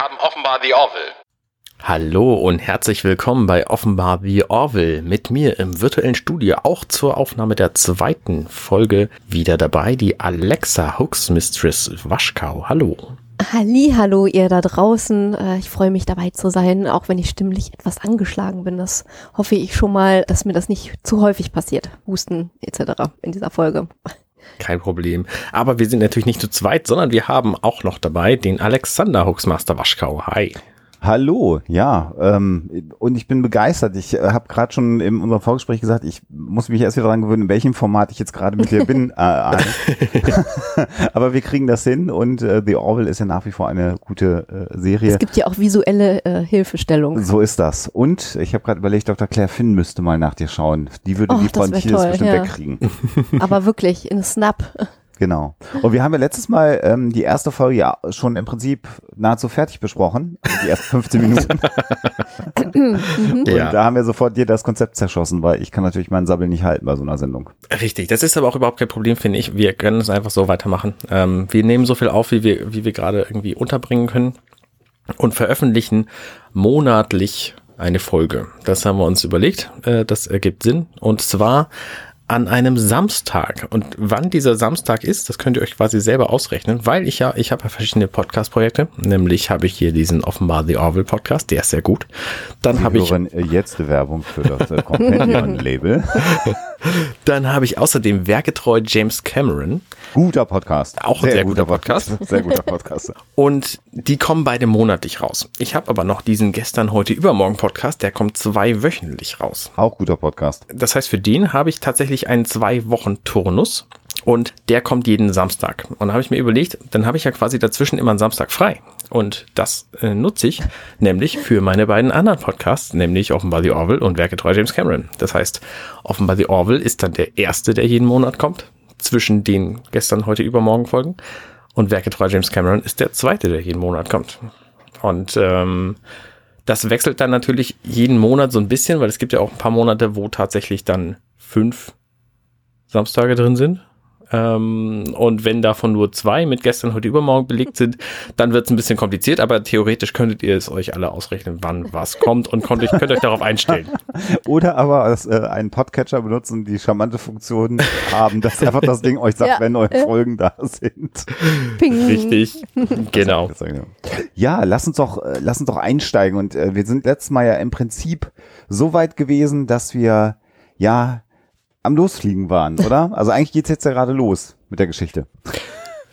haben offenbar The Orville. Hallo und herzlich willkommen bei Offenbar The Orville. Mit mir im virtuellen Studio auch zur Aufnahme der zweiten Folge wieder dabei die Alexa Hooks Mistress Waschkau. Hallo. Halli, hallo ihr da draußen. Äh, Ich freue mich dabei zu sein, auch wenn ich stimmlich etwas angeschlagen bin. Das hoffe ich schon mal, dass mir das nicht zu häufig passiert. Husten etc. in dieser Folge. Kein Problem. Aber wir sind natürlich nicht zu zweit, sondern wir haben auch noch dabei den Alexander Hooksmaster Waschkau. Hi. Hallo, ja, ähm, und ich bin begeistert. Ich äh, habe gerade schon in unserem Vorgespräch gesagt, ich muss mich erst wieder daran gewöhnen, in welchem Format ich jetzt gerade mit dir bin. Äh. Aber wir kriegen das hin und äh, The Orville ist ja nach wie vor eine gute äh, Serie. Es gibt ja auch visuelle äh, Hilfestellung. So ist das. Und ich habe gerade überlegt, Dr. Claire Finn müsste mal nach dir schauen. Die würde Oh, die Frontiers bestimmt ja. wegkriegen. Aber wirklich, in Snap. Genau. Und wir haben ja letztes Mal ähm, die erste Folge ja schon im Prinzip nahezu fertig besprochen. Also die ersten 15 Minuten. Und Ja. da haben wir sofort dir das Konzept zerschossen, weil ich kann natürlich meinen Sabbel nicht halten bei so einer Sendung. Richtig, das ist aber auch überhaupt kein Problem, finde ich. Wir können es einfach so weitermachen. Ähm, wir nehmen so viel auf, wie wir, wie wir gerade irgendwie unterbringen können und veröffentlichen monatlich eine Folge. Das haben wir uns überlegt. Äh, das ergibt Sinn. Und zwar an einem Samstag. Und wann dieser Samstag ist, das könnt ihr euch quasi selber ausrechnen, weil ich ja, ich habe ja verschiedene Podcast-Projekte. Nämlich habe ich hier diesen offenbar The Orville Podcast, der ist sehr gut. Dann habe ich äh, jetzt Werbung für das äh, Companion-Label. Dann habe ich außerdem werkgetreu James Cameron. Guter Podcast. Auch ein sehr guter Podcast. Sehr guter Podcast. Und die kommen beide monatlich raus. Ich habe aber noch diesen gestern, heute, übermorgen Podcast, der kommt zwei wöchentlich raus. Auch guter Podcast. Das heißt, für den habe ich tatsächlich einen zwei Wochen Turnus und der kommt jeden Samstag. Und da habe ich mir überlegt, dann habe ich ja quasi dazwischen immer einen Samstag frei. Und das äh, nutze ich nämlich für meine beiden anderen Podcasts, nämlich Offenbar The Orville und Werketreu James Cameron. Das heißt, Offenbar The Orville ist dann der erste, der jeden Monat kommt, zwischen den gestern, heute, übermorgen Folgen. Und Werketreu James Cameron ist der zweite, der jeden Monat kommt. Und ähm, das wechselt dann natürlich jeden Monat so ein bisschen, weil es gibt ja auch ein paar Monate, wo tatsächlich dann fünf Samstage drin sind. Ähm, und wenn davon nur zwei mit gestern, heute, übermorgen belegt sind, dann wird es ein bisschen kompliziert, aber theoretisch könntet ihr es euch alle ausrechnen, wann was kommt und könnt euch, könnt euch darauf einstellen. Oder aber das, äh, einen Podcatcher benutzen, die charmante Funktion haben, dass einfach das Ding euch sagt, Ja. wenn eure Folgen da sind. Ping. Richtig, genau. Ja, lass uns doch, äh, lass uns doch einsteigen. Und äh, wir sind letztes Mal ja im Prinzip so weit gewesen, dass wir ja am Losfliegen waren, oder? Also eigentlich geht's jetzt ja gerade los mit der Geschichte.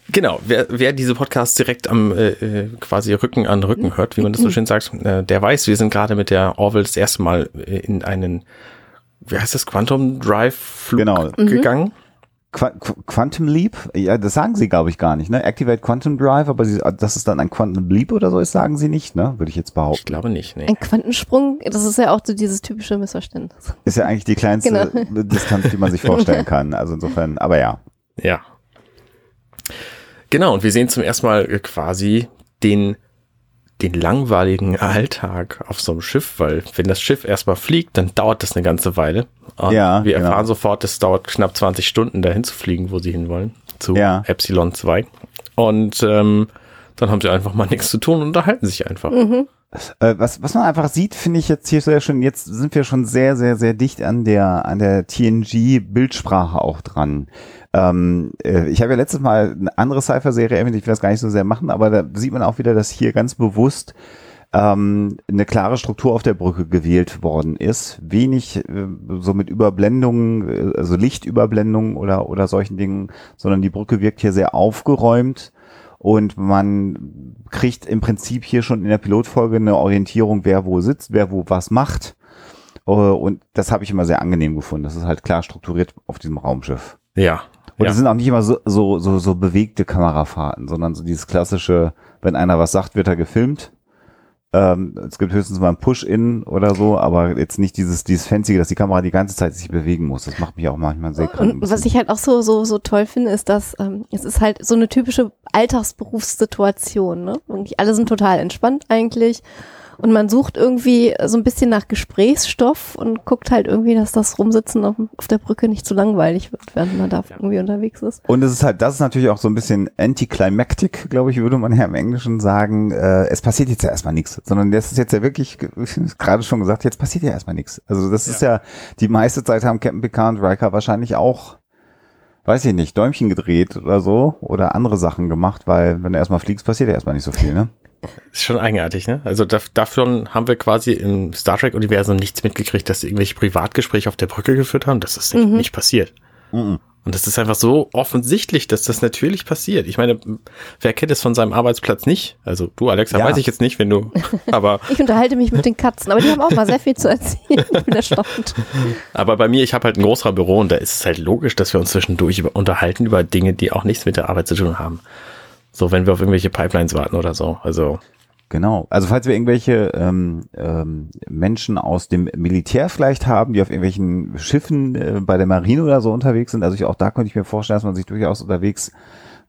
Genau, wer, wer diese Podcasts direkt am äh, äh, quasi Rücken an Rücken hört, wie man das so schön sagt, äh, der weiß, wir sind gerade mit der Orville das erste Mal äh, in einen, wie heißt das, Quantum Drive Flug Genau. gegangen. Qua Qu Quantum Leap, ja, das sagen sie, glaube ich, gar nicht, ne? Activate Quantum Drive, aber sie, dass es dann ein Quantum Leap oder so ist, sagen sie nicht, ne? Würde ich jetzt Ich behaupten. glaube nicht, nee. Ein Quantensprung, das ist ja auch so dieses typische Missverständnis. Ist ja eigentlich die kleinste Genau. Distanz, die man sich vorstellen kann. Also insofern, aber ja. Ja. Genau, und wir sehen zum ersten Mal äh, quasi den, den langweiligen Alltag auf so einem Schiff, weil wenn das Schiff erstmal fliegt, dann dauert das eine ganze Weile. Und Ja, wir genau. erfahren sofort, es dauert knapp 20 Stunden, dahin zu fliegen, wo sie hinwollen, zu Ja. Epsilon 2. Und ähm, dann haben sie einfach mal nichts zu tun und unterhalten sich einfach. Äh, was, was man einfach sieht, finde ich jetzt hier sehr schön, jetzt sind wir schon sehr, sehr, sehr dicht an der, an der TNG-Bildsprache auch dran. Ähm, äh, ich habe ja letztes Mal eine andere Cypher-Serie erwähnt, ich will das gar nicht so sehr machen, aber da sieht man auch wieder, dass hier ganz bewusst ähm, eine klare Struktur auf der Brücke gewählt worden ist. Wenig äh, so mit Überblendungen, äh, also Lichtüberblendungen oder, oder solchen Dingen, sondern die Brücke wirkt hier sehr aufgeräumt und man kriegt im Prinzip hier schon in der Pilotfolge eine Orientierung, wer wo sitzt, wer wo was macht. Äh, Und das habe ich immer sehr angenehm gefunden. Das ist halt klar strukturiert auf diesem Raumschiff. Ja. Und ja. es sind auch nicht immer so, so, so, so bewegte Kamerafahrten, sondern so dieses klassische, wenn einer was sagt, wird er gefilmt. Ähm, es gibt höchstens mal ein Push-In oder so, aber jetzt nicht dieses, dieses Fancy, dass die Kamera die ganze Zeit sich bewegen muss. Das macht mich auch manchmal sehr krank. Und was ich halt auch so, so, so toll finde, ist, dass ähm, es ist halt so eine typische Alltagsberufssituation. Ne? Irgendwie alle sind total entspannt eigentlich. Und man sucht irgendwie so ein bisschen nach Gesprächsstoff und guckt halt irgendwie, dass das Rumsitzen auf, auf der Brücke nicht zu langweilig wird, während man da Ja. irgendwie unterwegs ist. Und es ist halt, das ist natürlich auch so ein bisschen anticlimactic, glaube ich, würde man ja im Englischen sagen. Äh, es passiert jetzt ja erstmal nichts, sondern das ist jetzt ja wirklich, gerade schon gesagt, jetzt passiert ja erstmal nichts. Also das ist ja, die meiste Zeit haben Captain Picard und Riker wahrscheinlich auch, weiß ich nicht, Däumchen gedreht oder so oder andere Sachen gemacht, weil wenn du erstmal fliegst, passiert ja erstmal nicht so viel, ne? Ist schon eigenartig, ne? Also da, davon haben wir quasi im Star Trek-Universum nichts mitgekriegt, dass sie irgendwelche Privatgespräche auf der Brücke geführt haben. Das ist nicht, Mhm. nicht passiert. Mhm. Und das ist einfach so offensichtlich, dass das natürlich passiert. Ich meine, wer kennt es von seinem Arbeitsplatz nicht? Also du, Alexa, Ja. weiß ich jetzt nicht, wenn du, aber, Ich unterhalte mich mit den Katzen, aber die haben auch mal sehr viel zu erzählen. Ich bin erstaunt. aber bei mir, ich habe halt ein Großraumbüro und da ist es halt logisch, dass wir uns zwischendurch über, unterhalten über Dinge, die auch nichts mit der Arbeit zu tun haben. So, wenn wir auf irgendwelche Pipelines warten oder so. Also, Genau. Also falls wir irgendwelche ähm, ähm, Menschen aus dem Militär vielleicht haben, die auf irgendwelchen Schiffen äh, bei der Marine oder so unterwegs sind, also ich, auch da könnte ich mir vorstellen, dass man sich durchaus unterwegs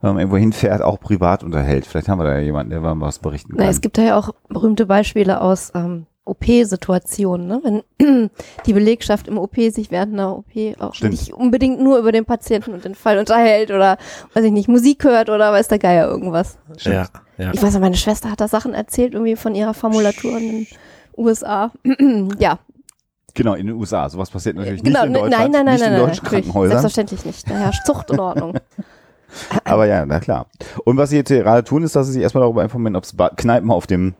ähm, irgendwo hinfährt, auch privat unterhält. Vielleicht haben wir da ja jemanden, der mal was berichten kann. Na, es gibt da ja auch berühmte Beispiele aus ähm, OP-Situationen, ne? wenn die Belegschaft im OP sich während einer OP auch Stimmt. nicht unbedingt nur über den Patienten und den Fall unterhält oder, weiß ich nicht, Musik hört oder weiß der Geier irgendwas. Stimmt. ja, ja. Ich weiß noch, meine Schwester hat da Sachen erzählt, irgendwie von ihrer Formulatur in den USA. ja, Genau, in den USA. Sowas passiert natürlich genau. nicht in ne- Deutschland. nein, nein, nein, nicht nein, in nein, deutschen natürlich. Krankenhäusern. Selbstverständlich nicht. Da herrscht Zucht und Ordnung. Aber ja, na klar. Und was sie jetzt gerade tun, ist, dass sie sich erstmal darüber informieren, ob es Kneipen auf dem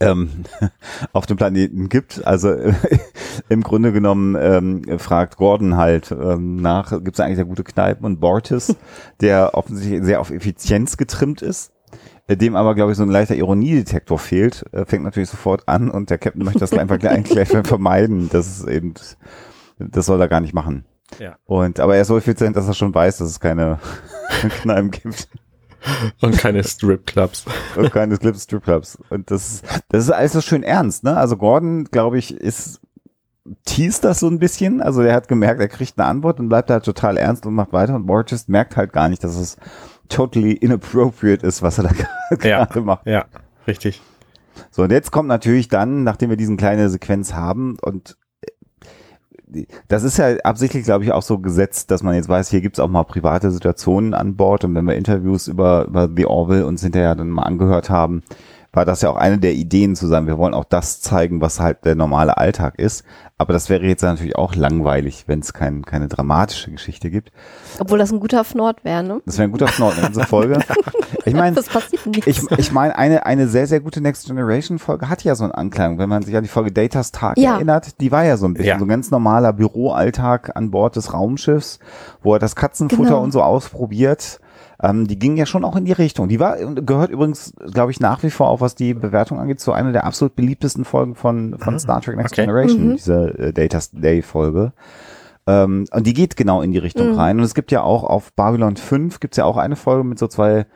ähm, auf dem Planeten gibt. Also im Grunde genommen ähm, fragt Gordon halt ähm, nach, gibt es eigentlich da gute Kneipen und Bortis, der offensichtlich sehr auf Effizienz getrimmt ist, äh, dem aber, glaube ich, so ein leichter Ironiedetektor fehlt, äh, fängt natürlich sofort an und der Captain möchte das einfach gleich, gleich vermeiden. Das ist eben, das soll er gar nicht machen. Ja. Und, aber er ist so effizient, dass er schon weiß, dass es keine Kneipen gibt Und keine Stripclubs. und keine Stripclubs. Und das, das ist alles so schön ernst, ne? Also Gordon, glaube ich, ist, teast das so ein bisschen. Also er hat gemerkt, er kriegt eine Antwort und bleibt halt total ernst und macht weiter. Und Borges merkt halt gar nicht, dass es totally inappropriate ist, was er da Ja. gerade macht. Ja, richtig. So, und jetzt kommt natürlich dann, nachdem wir diesen kleine Sequenz haben und das ist ja absichtlich, glaube ich, auch so gesetzt, dass man jetzt weiß, hier gibt's auch mal private Situationen an Bord. Und wenn wir Interviews über, über The Orville uns hinterher dann mal angehört haben, war das ja auch eine der Ideen zu sagen, wir wollen auch das zeigen, was halt der normale Alltag ist. Aber das wäre jetzt natürlich auch langweilig, wenn es kein, keine dramatische Geschichte gibt. Obwohl das ein guter Fnord wäre, ne? Das wäre ein guter Knort in dieser Folge. Ich meine, ich, ich meine, eine, eine sehr, sehr gute Next Generation Folge hat ja so einen Anklang. Wenn man sich an die Folge Datas Tag Ja. erinnert, die war ja so ein bisschen Ja. so ein ganz normaler Büroalltag an Bord des Raumschiffs, wo er das Katzenfutter Genau. und so ausprobiert. Ähm, die ging ja schon auch in die Richtung. Die war, gehört übrigens, glaube ich, nach wie vor auch, was die Bewertung angeht, zu einer der absolut beliebtesten Folgen von, von Star Trek Next okay. Generation, Mhm. diese äh, Data's Day Folge. Ähm, und die geht genau in die Richtung Mhm. rein. Und es gibt ja auch auf Babylon 5 gibt's ja auch eine Folge mit so zwei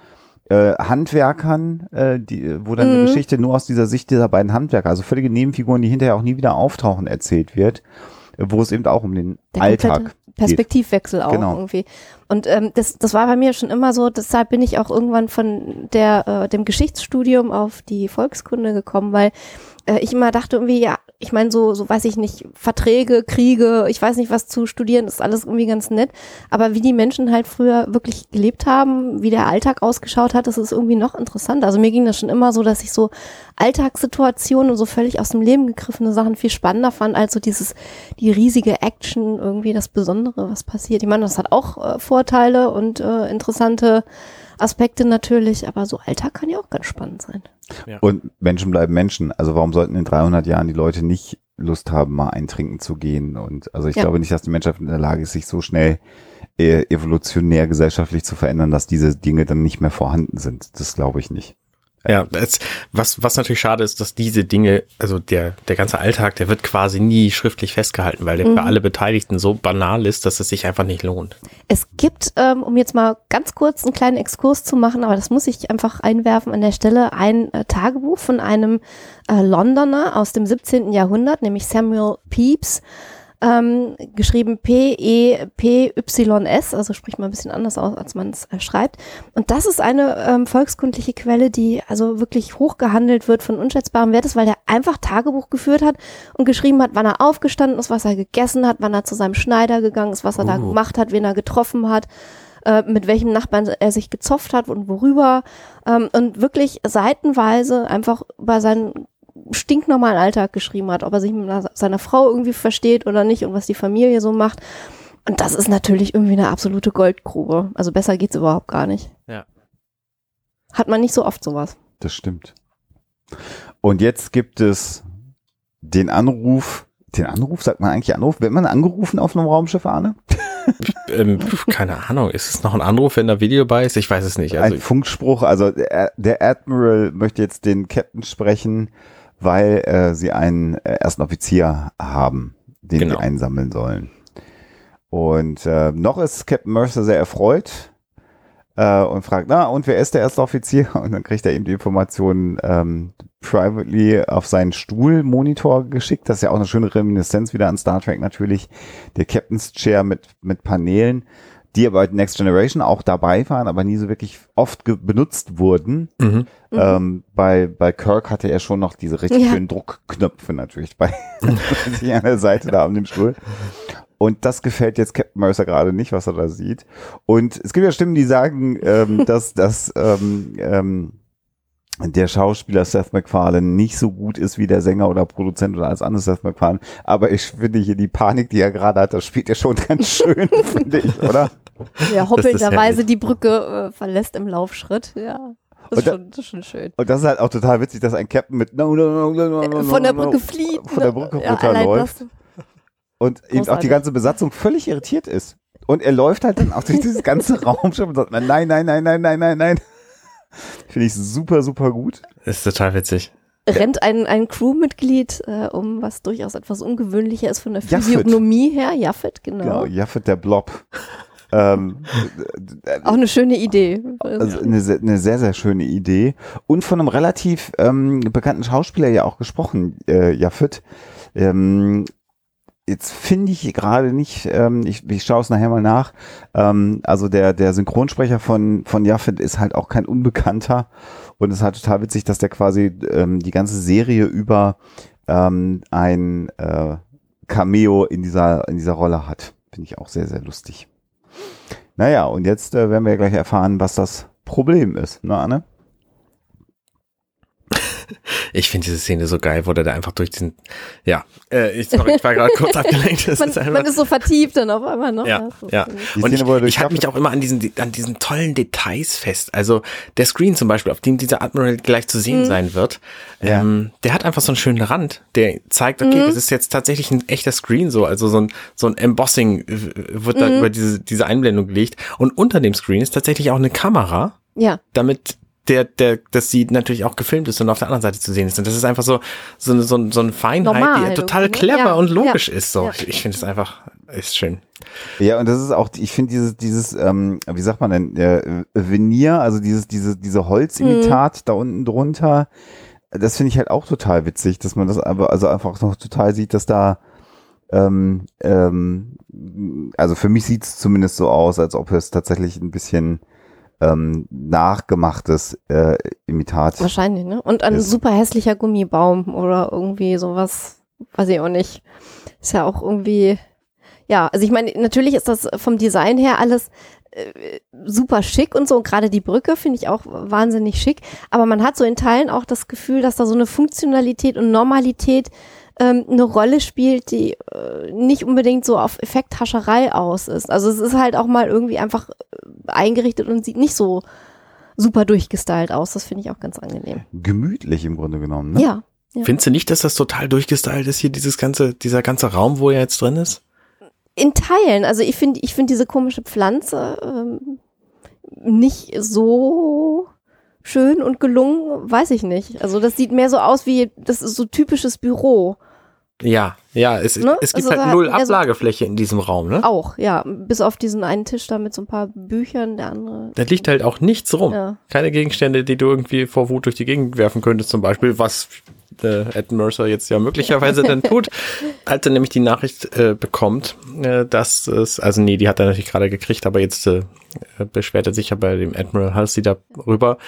äh, Handwerkern, äh, die, wo dann eine Mhm. Geschichte nur aus dieser Sicht dieser beiden Handwerker, also völlige Nebenfiguren, die hinterher auch nie wieder auftauchen, erzählt wird, äh, wo es eben auch um den Der Alltag komplette Perspektivwechsel auch Genau. irgendwie. Und ähm, das, das war bei mir schon immer so, deshalb bin ich auch irgendwann von der, äh, dem Geschichtsstudium auf die Volkskunde gekommen, weil äh, ich immer dachte irgendwie, ja, ich meine, so, so weiß ich nicht, Verträge, Kriege, ich weiß nicht, was zu studieren, ist alles irgendwie ganz nett. Aber wie die Menschen halt früher wirklich gelebt haben, wie der Alltag ausgeschaut hat, das ist irgendwie noch interessanter. Also mir ging das schon immer so, dass ich so Alltagssituationen und so völlig aus dem Leben gegriffene Sachen viel spannender fand, als so dieses, die riesige Action, irgendwie das Besondere, was passiert. Ich meine, das hat auch äh, Vorteile und äh, interessante Aspekte natürlich, aber so Alltag kann ja auch ganz spannend sein. Und Menschen bleiben Menschen. Also warum sollten in 300 Jahren die Leute nicht Lust haben, mal eintrinken zu gehen? Und also ich Ja. glaube nicht, dass die Menschheit in der Lage ist, sich so schnell äh, evolutionär gesellschaftlich zu verändern, dass diese Dinge dann nicht mehr vorhanden sind. Das glaube ich nicht. Ja, das, was, was natürlich schade ist, dass diese Dinge, also der, der ganze Alltag, der wird quasi nie schriftlich festgehalten, weil der Mhm. für alle Beteiligten so banal ist, dass es sich einfach nicht lohnt. Es gibt, ähm, um jetzt mal ganz kurz einen kleinen Exkurs zu machen, aber das muss ich einfach einwerfen an der Stelle, ein äh, Tagebuch von einem äh, Londoner aus dem 17. Jahrhundert, nämlich Samuel Pepys. Ähm, geschrieben P-E-P-Y-S, also spricht man ein bisschen anders aus, als man es äh, schreibt. Und das ist eine ähm, volkskundliche Quelle, die also wirklich hochgehandelt wird von unschätzbarem Wert ist, weil der einfach Tagebuch geführt hat und geschrieben hat, wann er aufgestanden ist, was er gegessen hat, wann er zu seinem Schneider gegangen ist, was er da Oh. gemacht hat, wen er getroffen hat, äh, mit welchem Nachbarn er sich gezopft hat und worüber. Ähm, und wirklich seitenweise einfach über seinen stinknormalen Alltag geschrieben hat, ob er sich mit einer- seiner Frau irgendwie versteht oder nicht und was die Familie so macht. Und das ist natürlich irgendwie eine absolute Goldgrube. Also besser geht's überhaupt gar nicht. Ja. Hat man nicht so oft sowas. Das stimmt. Und jetzt gibt es den Anruf, den Anruf, sagt man eigentlich Anruf? Wird man angerufen auf einem Raumschiff, Arne? Ähm, keine Ahnung, ist es noch ein Anruf, wenn da Video bei ist? Ich weiß es nicht. Also Ein Funkspruch, also der, der Admiral möchte jetzt den Captain sprechen, weil äh, sie einen äh, ersten Offizier haben, den Genau. sie einsammeln sollen. Und äh, noch ist Captain Mercer sehr erfreut äh, und fragt, na, und wer ist der erste Offizier? Und dann kriegt er eben die Informationen ähm, privately auf seinen Stuhlmonitor geschickt. Das ist ja auch eine schöne Reminiszenz wieder an Star Trek natürlich. Der Captain's Chair mit, mit Paneelen, die aber bei Next Generation auch dabei waren, aber nie so wirklich oft benutzt wurden. mhm. Ähm, bei, bei Kirk hatte er schon noch diese richtig Ja. schönen Druckknöpfe natürlich bei sich an der Seite da an dem Stuhl. Und das gefällt jetzt Captain Mercer gerade nicht, was er da sieht. Und es gibt ja Stimmen, die sagen, ähm, dass, dass ähm, ähm, der Schauspieler Seth MacFarlane nicht so gut ist wie der Sänger oder Produzent oder alles andere Seth MacFarlane. Aber ich finde hier die Panik, die er gerade hat, das spielt er schon ganz schön, finde ich, oder? der hoppelnderweise die Brücke äh, verlässt im Laufschritt, ja. Das ist, da, schon, das ist, schon, schön. Und das ist halt auch total witzig, dass ein Captain mit no, no, no, äh, von der Brücke flieht. Von der Brücke runterläuft. Und eben Großartig. auch die ganze Besatzung völlig irritiert ist. Und er läuft halt dann auch durch dieses ganze Raumschiff und sagt, nein, nein, nein, nein, nein, nein, nein. Finde ich super, super gut. Ist total witzig. Rennt ein, ein Crewmitglied äh, um, was durchaus etwas ungewöhnlicher ist von der Physiognomie Jaffet. her. Jaffet, genau. Genau, Jaffet der Blob ähm, Auch eine schöne Idee. also eine, eine sehr, sehr schöne Idee. Und von einem relativ ähm, bekannten Schauspieler ja auch gesprochen, äh, Jaffet. Ähm, jetzt finde ich gerade nicht, ähm, ich, ich schaue es nachher mal nach, ähm, also der, der Synchronsprecher von, von Jaffet ist halt auch kein Unbekannter und es ist halt total witzig, dass der quasi ähm, die ganze Serie über ähm, ein äh, Cameo in dieser, in dieser Rolle hat. Finde ich auch sehr, sehr lustig. Naja, und jetzt äh, werden wir gleich erfahren, was das Problem ist, ne, Anne? Ich finde diese Szene so geil, wo der da einfach durch diesen, ja, äh, ich, sorry, ich war gerade kurz abgelenkt. Das man, ist einfach, man ist so vertieft dann auf einmal noch. Ja, so ja. Die Und Szene, ich, ich halte mich auch immer an diesen, an diesen tollen Details fest. Also der Screen zum Beispiel, auf dem dieser Admiral gleich zu sehen Mhm. sein wird, Ja. ähm, der hat einfach so einen schönen Rand, der zeigt, okay, Mhm. das ist jetzt tatsächlich ein echter Screen so. Also so ein, so ein Embossing äh, wird Mhm. da über diese, diese Einblendung gelegt. Und unter dem Screen ist tatsächlich auch eine Kamera, Ja, damit der, der, dass sie natürlich auch gefilmt ist und auf der anderen Seite zu sehen ist. Und das ist einfach so, so, eine- so, ein- so eine Feinheit, Normal die total irgendwie, ne? clever Ja, und logisch ja, ist. So, ja. ich, ich finde es einfach, ist schön. Ja, und das ist auch, ich finde dieses, dieses, ähm, wie sagt man denn, äh, Veneer, also dieses, diese, diese Holzimitat da unten drunter, das finde ich halt auch total witzig, dass man das aber, also einfach noch total sieht, dass da, ähm, ähm, also für mich sieht es zumindest so aus, als ob es tatsächlich ein bisschen ähm, nachgemachtes äh, Imitat. wahrscheinlich, ne? Und ein Ist- super hässlicher Gummibaum oder irgendwie sowas, weiß ich auch nicht. Ist ja auch irgendwie, ja, also ich meine, natürlich ist das vom Design her alles äh, super schick und so. Und gerade die Brücke finde ich auch wahnsinnig schick. Aber man hat so in Teilen auch das Gefühl, dass da so eine Funktionalität und Normalität ähm, eine Rolle spielt, die äh, nicht unbedingt so auf Effekthascherei aus ist. Also es ist halt auch mal irgendwie einfach äh, eingerichtet und sieht nicht so super durchgestylt aus. Das finde ich auch ganz angenehm. Gemütlich im Grunde genommen, ne? Ja. Ja. Findest du nicht, dass das total durchgestylt ist hier, dieses ganze, dieser ganze Raum, wo er jetzt drin ist? In Teilen. Also ich finde, ich finde diese komische Pflanze ähm, nicht so schön und gelungen, weiß ich nicht. Also das sieht mehr so aus wie, das ist so typisches Büro. Ja, ja, es, Ne? es gibt Also halt null er so- Ablagefläche in diesem Raum, ne? Auch, ja. Bis auf diesen einen Tisch da mit so ein paar Büchern, der andere. Da liegt halt auch nichts rum. Ja. Keine Gegenstände, die du irgendwie vor Wut durch die Gegend werfen könntest, zum Beispiel, was äh, Ed Mercer jetzt ja möglicherweise dann tut, als er nämlich die Nachricht äh, bekommt, äh, dass es, also nee, die hat er natürlich gerade gekriegt, aber jetzt äh, beschwert er sich ja bei dem Admiral Halsey darüber,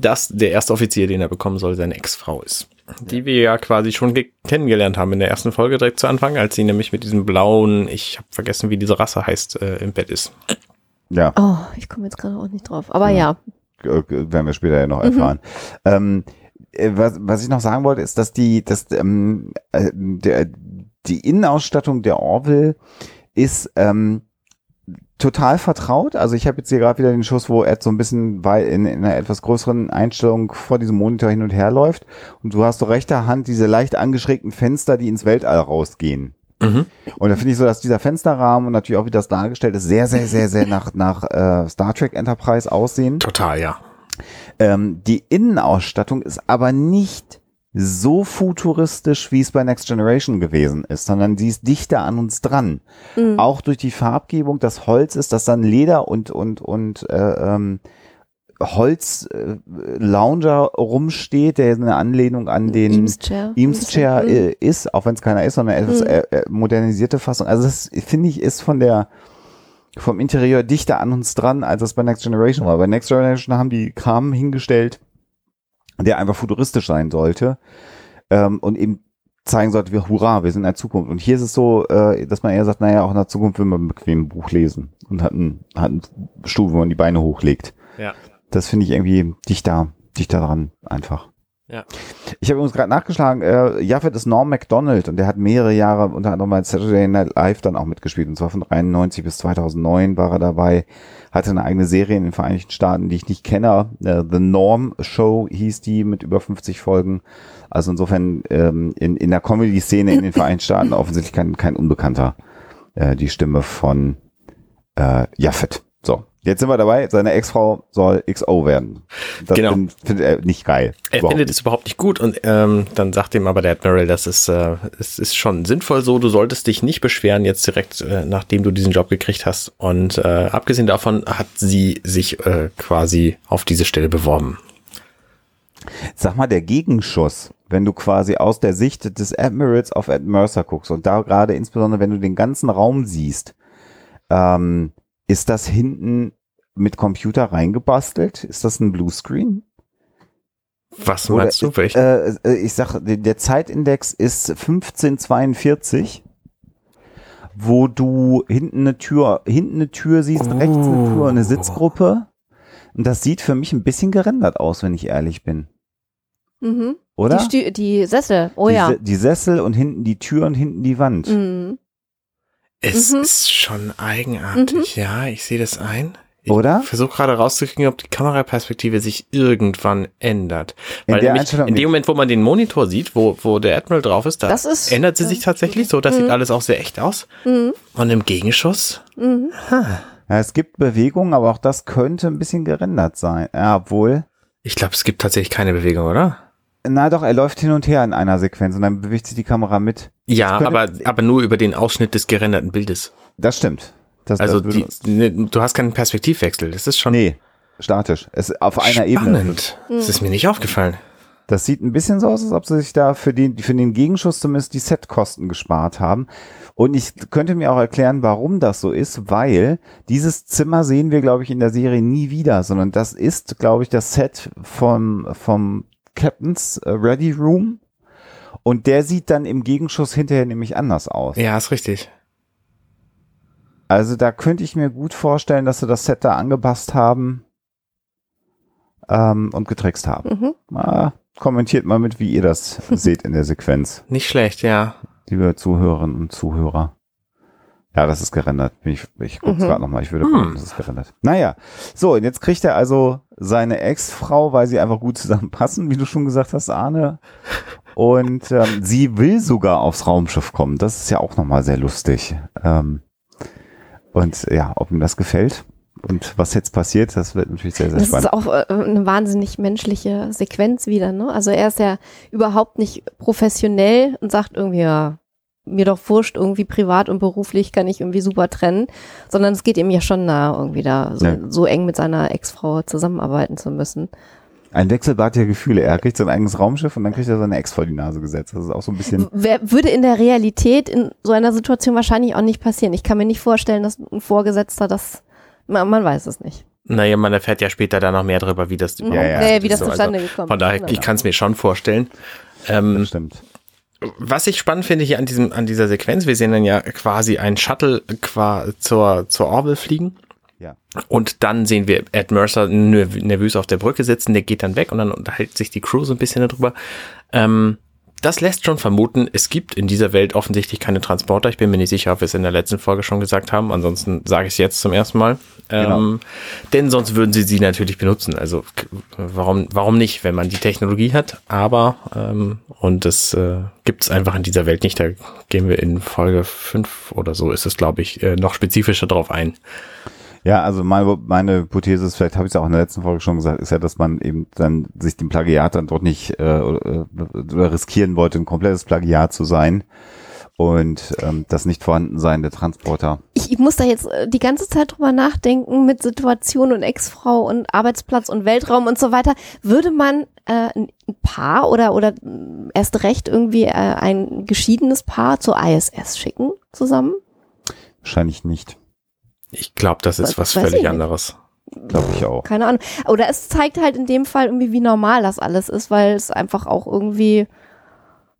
dass der erste Offizier, den er bekommen soll, seine Ex-Frau ist. Die wir ja quasi schon kennengelernt haben in der ersten Folge direkt zu Anfang, als sie nämlich mit diesem blauen, ich habe vergessen, wie diese Rasse heißt, äh, im Bett ist. Ja. Oh, ich komme jetzt gerade auch nicht drauf. Aber ja. ja. Werden wir später ja noch erfahren. Mhm. Ähm, äh, was, was ich noch sagen wollte, ist, dass die, dass ähm, äh, der, die Innenausstattung der Orville ist ähm, total vertraut. Also ich habe jetzt hier gerade wieder den Schuss, wo Ed so ein bisschen weil in, in einer etwas größeren Einstellung vor diesem Monitor hin und her läuft. Und du hast so rechter Hand diese leicht angeschrägten Fenster, die ins Weltall rausgehen. Mhm. Und da finde ich so, dass dieser Fensterrahmen und natürlich auch wie das dargestellt ist, sehr, sehr, sehr, sehr nach, nach äh, Star Trek Enterprise aussehen. Total, ja. Ähm, die Innenausstattung ist aber nicht so futuristisch, wie es bei Next Generation gewesen ist, sondern sie ist dichter an uns dran. Mhm. Auch durch die Farbgebung, das Holz ist, dass dann Leder und und und äh, ähm, Holz äh, rumsteht, der eine Anlehnung an den Eames Chair, Eames Chair äh, ist, auch wenn es keiner ist, sondern etwas mhm. äh, modernisierte Fassung. Also das finde ich ist von der vom Interieur dichter an uns dran, als es bei Next Generation war. Bei Next Generation haben die Kram hingestellt, der einfach futuristisch sein sollte ähm, und eben zeigen sollte, wir hurra, wir sind in der Zukunft. Und hier ist es so, äh, dass man eher sagt, naja, auch in der Zukunft will man ein bequem Buch lesen und hat einen, hat einen Stuhl, wo man die Beine hochlegt. Ja. Das finde ich irgendwie dichter, dichter dran einfach. Ja. Ich habe übrigens gerade nachgeschlagen, äh, Jaffet ist Norm MacDonald und der hat mehrere Jahre unter anderem bei Saturday Night Live dann auch mitgespielt. Und zwar von 93 bis 2009 war er dabei, hatte eine eigene Serie in den Vereinigten Staaten, die ich nicht kenne. Äh, The Norm Show hieß die mit über 50 Folgen. Also insofern ähm, in, in der Comedy-Szene in den Vereinigten Staaten offensichtlich kein, kein Unbekannter. Äh, die Stimme von äh, Jaffet. So, Jetzt sind wir dabei, seine Ex-Frau soll XO werden. Das genau. findet er nicht geil. Er findet es überhaupt nicht gut und ähm, dann sagt ihm aber der Admiral, das ist, äh, es ist schon sinnvoll so, du solltest dich nicht beschweren jetzt direkt, äh, nachdem du diesen Job gekriegt hast. Und äh, abgesehen davon hat sie sich äh, quasi auf diese Stelle beworben. Sag mal, der Gegenschuss, wenn du quasi aus der Sicht des Admirals auf Ed Mercer guckst und da gerade insbesondere, wenn du den ganzen Raum siehst, ähm, ist das hinten mit Computer reingebastelt? Ist das ein Bluescreen? Was meinst Oder, du? Welch? Äh, äh, ich sag, der Zeitindex ist 1542, wo du hinten eine Tür, hinten eine Tür siehst, oh. rechts eine Tür, eine Sitzgruppe. Und das sieht für mich ein bisschen gerendert aus, wenn ich ehrlich bin. Mhm. Oder? Die, die Sessel, oh die, ja. Die Sessel und hinten die Tür und hinten die Wand. Mhm. Es mhm. ist schon eigenartig, mhm. ja, ich sehe das ein. Ich Oder? versuche gerade rauszukriegen, ob die Kameraperspektive sich irgendwann ändert. Weil in, in dem Moment, wo man den Monitor sieht, wo, wo der Admiral drauf ist, da ist, ändert sie sich tatsächlich so. Das mhm. sieht alles auch sehr echt aus. Mhm. Und im Gegenschuss? Mhm. Ja, es gibt Bewegungen, aber auch das könnte ein bisschen gerendert sein. Ja, obwohl. Ich glaube, es gibt tatsächlich keine Bewegung, oder? Na doch, er läuft hin und her in einer Sequenz und dann bewegt sich die Kamera mit. Ja, aber, aber nur über den Ausschnitt des gerenderten Bildes. Das stimmt. Das, also das die, ne, du hast keinen Perspektivwechsel. Das ist schon. Nee, statisch. Es ist auf einer Ebene. Spannend. Das ist mir nicht aufgefallen. Das sieht ein bisschen so aus, als ob sie sich da für den, für den Gegenschuss zumindest die Setkosten gespart haben. Und ich könnte mir auch erklären, warum das so ist, weil dieses Zimmer sehen wir, glaube ich, in der Serie nie wieder, sondern das ist, glaube ich, das Set vom, vom Captain's äh, Ready Room. Und der sieht dann im Gegenschuss hinterher nämlich anders aus. Ja, ist richtig. Also da könnte ich mir gut vorstellen, dass sie das Set da angepasst haben ähm, und getrickst haben. Mhm. Mal, kommentiert mal mit, wie ihr das seht in der Sequenz. Nicht schlecht, ja. Liebe Zuhörerinnen und Zuhörer. Ja, das ist gerendert. Ich, ich gucke es mhm. gerade nochmal. Ich würde gucken, das ist gerendert. Naja, so, und jetzt kriegt er also seine Ex-Frau, weil sie einfach gut zusammenpassen, wie du schon gesagt hast, Arne. Und ähm, sie will sogar aufs Raumschiff kommen. Das ist ja auch nochmal sehr lustig. Ähm, und ja, ob ihm das gefällt und was jetzt passiert, das wird natürlich sehr, sehr das spannend. Das ist auch äh, eine wahnsinnig menschliche Sequenz wieder. Ne? Also er ist ja überhaupt nicht professionell und sagt irgendwie, ja, mir doch wurscht, irgendwie privat und beruflich kann ich irgendwie super trennen, sondern es geht ihm ja schon nah, irgendwie da so, ja. so eng mit seiner Ex-Frau zusammenarbeiten zu müssen. Ein Wechselbad der Gefühle. Er kriegt sein eigenes Raumschiff und dann kriegt er seine Ex vor die Nase gesetzt. Das ist auch so ein bisschen. Wer, würde in der Realität in so einer Situation wahrscheinlich auch nicht passieren. Ich kann mir nicht vorstellen, dass ein Vorgesetzter das, man, man weiß es nicht. Naja, man erfährt ja später dann noch mehr darüber, wie das Ja, ja. Nee, wie das so, zustande also gekommen Von daher, ist. ich kann es mir schon vorstellen. Ähm, Das stimmt. was ich spannend finde hier an diesem, an dieser Sequenz, wir sehen dann ja quasi ein Shuttle qua zur, zur Orville fliegen. Ja. Und dann sehen wir Ed Mercer nerv- nervös auf der Brücke sitzen, der geht dann weg und dann unterhält sich die Crew so ein bisschen darüber. Ähm, das lässt schon vermuten, es gibt in dieser Welt offensichtlich keine Transporter. Ich bin mir nicht sicher, ob wir es in der letzten Folge schon gesagt haben. Ansonsten sage ich es jetzt zum ersten Mal. Ähm, Denn sonst würden sie sie natürlich benutzen. Also warum, warum nicht, wenn man die Technologie hat? Aber ähm, und das äh, gibt es einfach in dieser Welt nicht. Da gehen wir in Folge 5 oder so, ist es, glaube ich, äh, noch spezifischer drauf ein. Ja, also meine, meine Hypothese ist, vielleicht habe ich es auch in der letzten Folge schon gesagt, ist ja, dass man eben dann sich den Plagiat dann dort nicht äh, oder, oder riskieren wollte, ein komplettes Plagiat zu sein und ähm, das nicht vorhandensein der Transporter. Ich, ich muss da jetzt äh, die ganze Zeit drüber nachdenken mit Situation und Ex-Frau und Arbeitsplatz und Weltraum und so weiter. Würde man äh, ein Paar oder, oder mh, erst recht irgendwie äh, ein geschiedenes Paar zur ISS schicken zusammen? Wahrscheinlich nicht, Ich glaube, das ist Was- was völlig anderes. glaube ich auch. Keine Ahnung. Oder es zeigt halt in dem Fall irgendwie, wie normal das alles ist, weil es einfach auch irgendwie,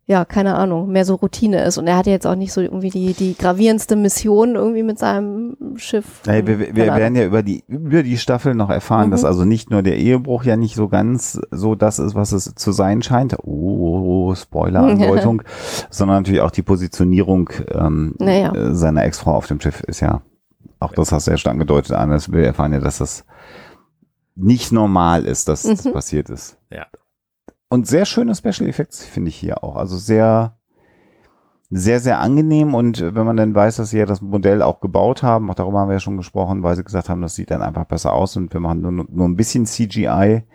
ja, keine Ahnung, mehr so Routine ist. Und er hatte jetzt auch nicht so irgendwie die, die gravierendste Mission irgendwie mit seinem Schiff. Hey, wir, wir werden ja über die über die Staffel noch erfahren, Mhm. dass also nicht nur der Ehebruch ja nicht so ganz so das ist, was es zu sein scheint. Oh, Spoiler-Andeutung, sondern natürlich auch die Positionierung ähm, Naja. seiner Ex-Frau auf dem Schiff ist ja auch das hast du ja schon angedeutet, Anders. Wir erfahren ja, dass das nicht normal ist, dass das Mhm. passiert ist. Ja. Und sehr schöne Special Effects finde ich hier auch. Also sehr sehr, sehr angenehm und wenn man dann weiß, dass sie ja das Modell auch gebaut haben, auch darüber haben wir ja schon gesprochen, weil sie gesagt haben, das sieht dann einfach besser aus und wir machen nur, nur ein bisschen CGI.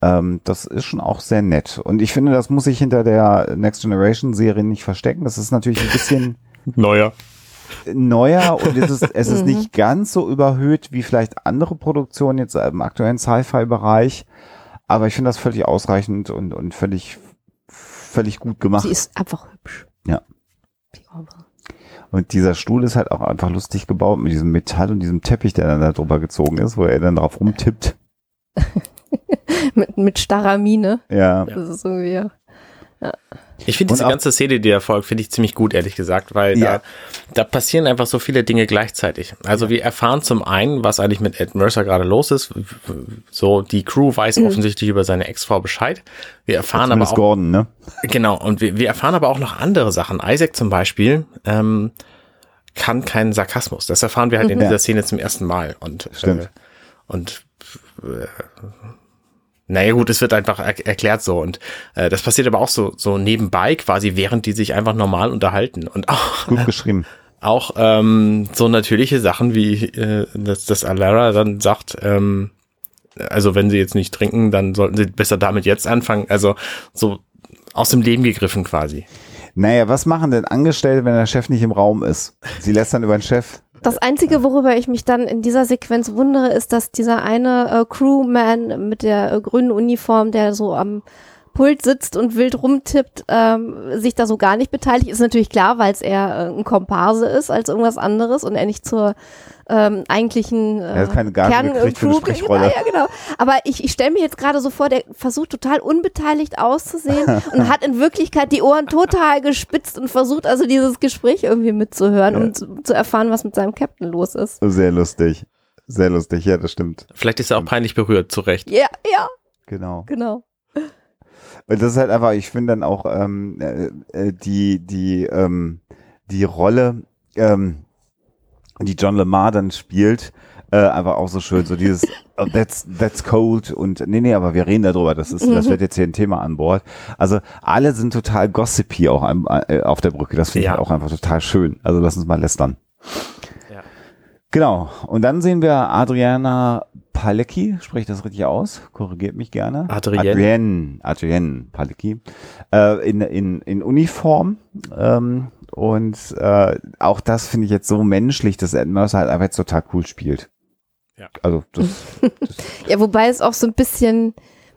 Ähm, das ist schon auch sehr nett. Und ich finde, das muss sich hinter der Next Generation Serie nicht verstecken. Das ist natürlich ein bisschen Neuer. Neuer und es ist, es ist Mhm. nicht ganz so überhöht wie vielleicht andere Produktionen jetzt im aktuellen Sci-Fi-Bereich. Aber ich finde das völlig ausreichend und, und völlig, völlig gut gemacht. Sie ist einfach hübsch. Ja. Die. Und dieser Stuhl ist halt auch einfach lustig gebaut mit diesem Metall und diesem Teppich, der dann da drüber gezogen ist, wo er dann drauf rumtippt. mit, mit starrer Miene. Ja. Das ist irgendwie, ja. Ich finde diese ganze Szene, die da folgt, finde ich ziemlich gut, ehrlich gesagt, weil Ja. da, da passieren einfach so viele Dinge gleichzeitig. Also wir erfahren zum einen, was eigentlich mit Ed Mercer gerade los ist. So, die Crew weiß offensichtlich über seine Ex-Frau Bescheid. Wir erfahren aber auch, Gordon, ne? genau, und wir, wir erfahren aber auch noch andere Sachen. Isaac zum Beispiel, ähm, kann keinen Sarkasmus. Das erfahren wir halt in Ja. dieser Szene zum ersten Mal. Und, Stimmt. Äh, und äh, naja gut, es wird einfach er erklärt so und äh, das passiert aber auch so so nebenbei quasi, während die sich einfach normal unterhalten und auch Gut geschrieben. auch ähm, so natürliche Sachen wie äh, dass, dass Alara dann sagt, ähm, also wenn sie jetzt nicht trinken, dann sollten sie besser damit jetzt anfangen. Also so aus dem Leben gegriffen quasi. Naja, was machen denn Angestellte, wenn der Chef nicht im Raum ist? Sie lässt dann über den Chef. Das Einzige, worüber ich mich dann in dieser Sequenz wundere, ist, dass dieser eine äh, Crewman mit der äh, grünen Uniform, der so am Pult sitzt und wild rumtippt, ähm, sich da so gar nicht beteiligt. Ist natürlich klar, weil es eher äh, ein Komparse ist als irgendwas anderes und er nicht zur ähm, eigentlichen äh, Er keine Kern- gekriegt für eine. Ja, ja, genau. Aber ich, ich stelle mir jetzt gerade so vor, der versucht total unbeteiligt auszusehen und hat in Wirklichkeit die Ohren total gespitzt und versucht also dieses Gespräch irgendwie mitzuhören, um zu, zu erfahren, was mit seinem Captain los ist. Sehr lustig. Sehr lustig, ja, das stimmt. Vielleicht ist er auch peinlich berührt, zu Recht. Ja, ja, Genau. genau. Und das ist halt einfach, ich finde dann auch ähm, äh, äh, die, die, ähm, die Rolle, ähm, die John Lamar dann spielt, äh, einfach auch so schön, so dieses oh, that's, that's cold und nee, nee, aber wir reden darüber, das ist, das wird jetzt hier ein Thema an Bord. Also alle sind total gossipy auch am, äh, auf der Brücke, das finde Ja. ich auch einfach total schön. Also lass uns mal lästern. Genau. Und dann sehen wir Adriana Palecki, spreche ich das richtig aus? Korrigiert mich gerne. Adrienne. Adrienne, Adrienne Palecki, äh, in, in, in Uniform. Ähm, und äh, auch das finde ich jetzt so menschlich, dass Ed Mercer halt einfach jetzt total cool spielt. Ja. Also das, Ja, wobei es auch so ein bisschen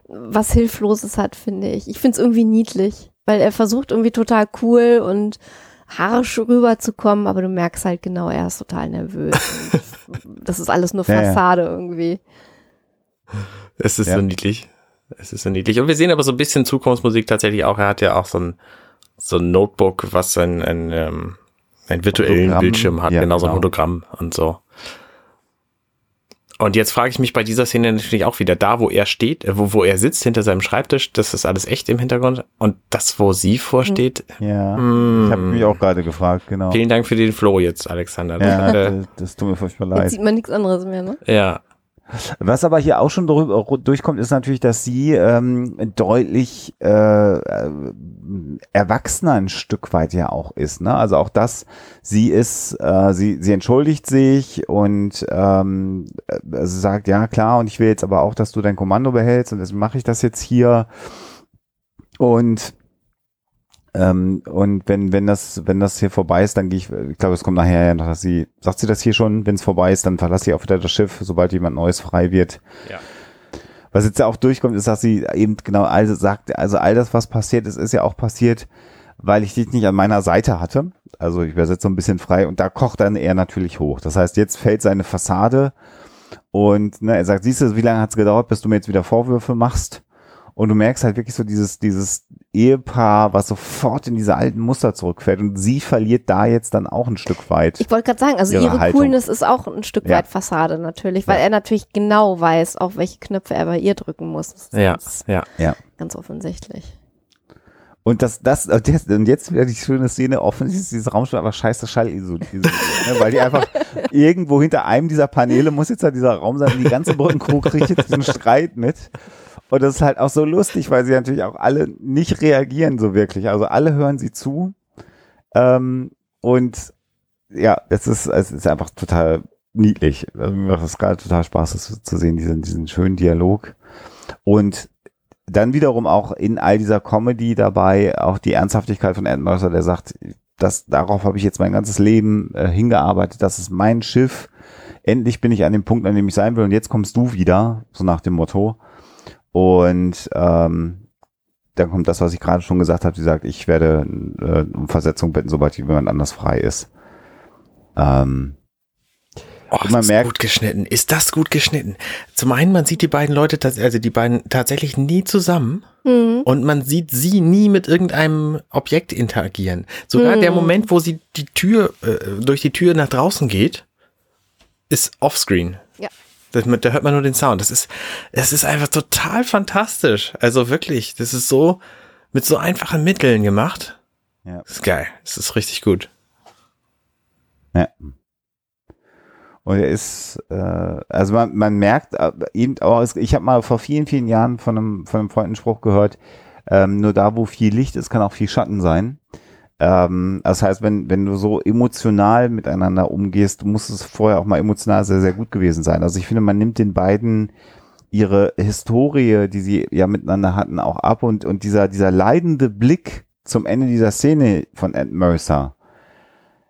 was Hilfloses hat, finde ich. Ich finde es irgendwie niedlich, weil er versucht irgendwie total cool und harsch rüberzukommen, aber du merkst halt genau, er ist total nervös. das ist alles nur Fassade ja, ja. irgendwie. Es ist ja. so niedlich. Es ist so niedlich. Und wir sehen aber so ein bisschen Zukunftsmusik tatsächlich auch. Er hat ja auch so ein, so ein Notebook, was ein, ein, ähm, einen virtuellen Hologramm. Bildschirm hat, genau so ein genau. Hologramm und so. Und jetzt frage ich mich bei dieser Szene natürlich auch wieder, da wo er steht, äh, wo, wo er sitzt hinter seinem Schreibtisch, das ist alles echt im Hintergrund. Und das, wo sie vorsteht. Ja, mm, ich habe mich auch gerade gefragt, genau. Vielen Dank für den Flow jetzt, Alexander. Ja, das, das tut mir furchtbar leid. Jetzt sieht man nichts anderes mehr, ne? Ja. Was aber hier auch schon durchkommt, ist natürlich, dass sie ähm, deutlich äh, äh, erwachsener ein Stück weit ja auch ist. Ne? Also auch das, sie ist, äh, sie, sie entschuldigt sich und ähm, äh, sie sagt, ja klar, und ich will jetzt aber auch, dass du dein Kommando behältst und deswegen mache ich das jetzt hier. Und ähm, und wenn, wenn das, wenn das hier vorbei ist, dann gehe ich, ich glaube, es kommt nachher ja noch, dass sie, sagt sie das hier schon, wenn es vorbei ist, dann verlasse ich auch wieder das Schiff, sobald jemand Neues frei wird. Ja. Was jetzt ja auch durchkommt, ist, dass sie eben genau all sagt, also all das, was passiert ist, ist ja auch passiert, weil ich dich nicht an meiner Seite hatte. Also ich übersetze so ein bisschen frei und da kocht dann er natürlich hoch. Das heißt, jetzt fällt seine Fassade und ne, er sagt, siehst du, wie lange hat es gedauert, bis du mir jetzt wieder Vorwürfe machst? Und du merkst halt wirklich so dieses, dieses Ehepaar, was sofort in diese alten Muster zurückfällt. Und sie verliert da jetzt dann auch ein Stück weit. Ich wollte gerade sagen, also ihre, ihre Coolness ist auch ein Stück ja. weit Fassade natürlich, weil ja. er natürlich genau weiß, auf welche Knöpfe er bei ihr drücken muss. Ja, ja, ja. Ganz offensichtlich. Und das, das, und jetzt wieder die schöne Szene, offensichtlich ist dieses Raumschiff einfach scheiße Schallisoliert, ne? weil die einfach irgendwo hinter einem dieser Paneele muss jetzt halt dieser Raum sein, die ganze Brückencrew kriegt jetzt diesen Streit mit. Und das ist halt auch so lustig, weil sie natürlich auch alle nicht reagieren so wirklich. Also alle hören sie zu. Ähm, und ja, es ist, es ist einfach total niedlich. Also mir macht es gerade total Spaß, das zu sehen, diesen, diesen schönen Dialog. Und dann wiederum auch in all dieser Comedy dabei auch die Ernsthaftigkeit von Ed Mercer, der sagt, das, darauf habe ich jetzt mein ganzes Leben äh, hingearbeitet, das ist mein Schiff. Endlich bin ich an dem Punkt, an dem ich sein will und jetzt kommst du wieder, so nach dem Motto. Und ähm, dann kommt das, was ich gerade schon gesagt habe. Sie sagt, ich werde äh, um Versetzung bitten, sobald jemand anders frei ist. Ähm, Oh, man ist merkt, gut geschnitten. Ist das gut geschnitten? Zum einen, man sieht die beiden Leute, also die beiden tatsächlich nie zusammen mhm. und man sieht sie nie mit irgendeinem Objekt interagieren. Sogar mhm. der Moment, wo sie die Tür äh, durch die Tür nach draußen geht, ist offscreen. Ja. Das, da hört man nur den Sound. Das ist, es ist einfach total fantastisch. Also wirklich, das ist so mit so einfachen Mitteln gemacht. Ja. Das ist geil. Das ist richtig gut. Ja. Und er ist, äh, also man, man merkt äh, eben auch, ich habe mal vor vielen, vielen Jahren von einem, von einem Freund einen Spruch gehört, ähm, nur da, wo viel Licht ist, kann auch viel Schatten sein. Ähm, das heißt, wenn, wenn du so emotional miteinander umgehst, muss es vorher auch mal emotional sehr, sehr gut gewesen sein. Also ich finde, man nimmt den beiden ihre Historie, die sie ja miteinander hatten, auch ab und, und dieser, dieser leidende Blick zum Ende dieser Szene von Ed Mercer.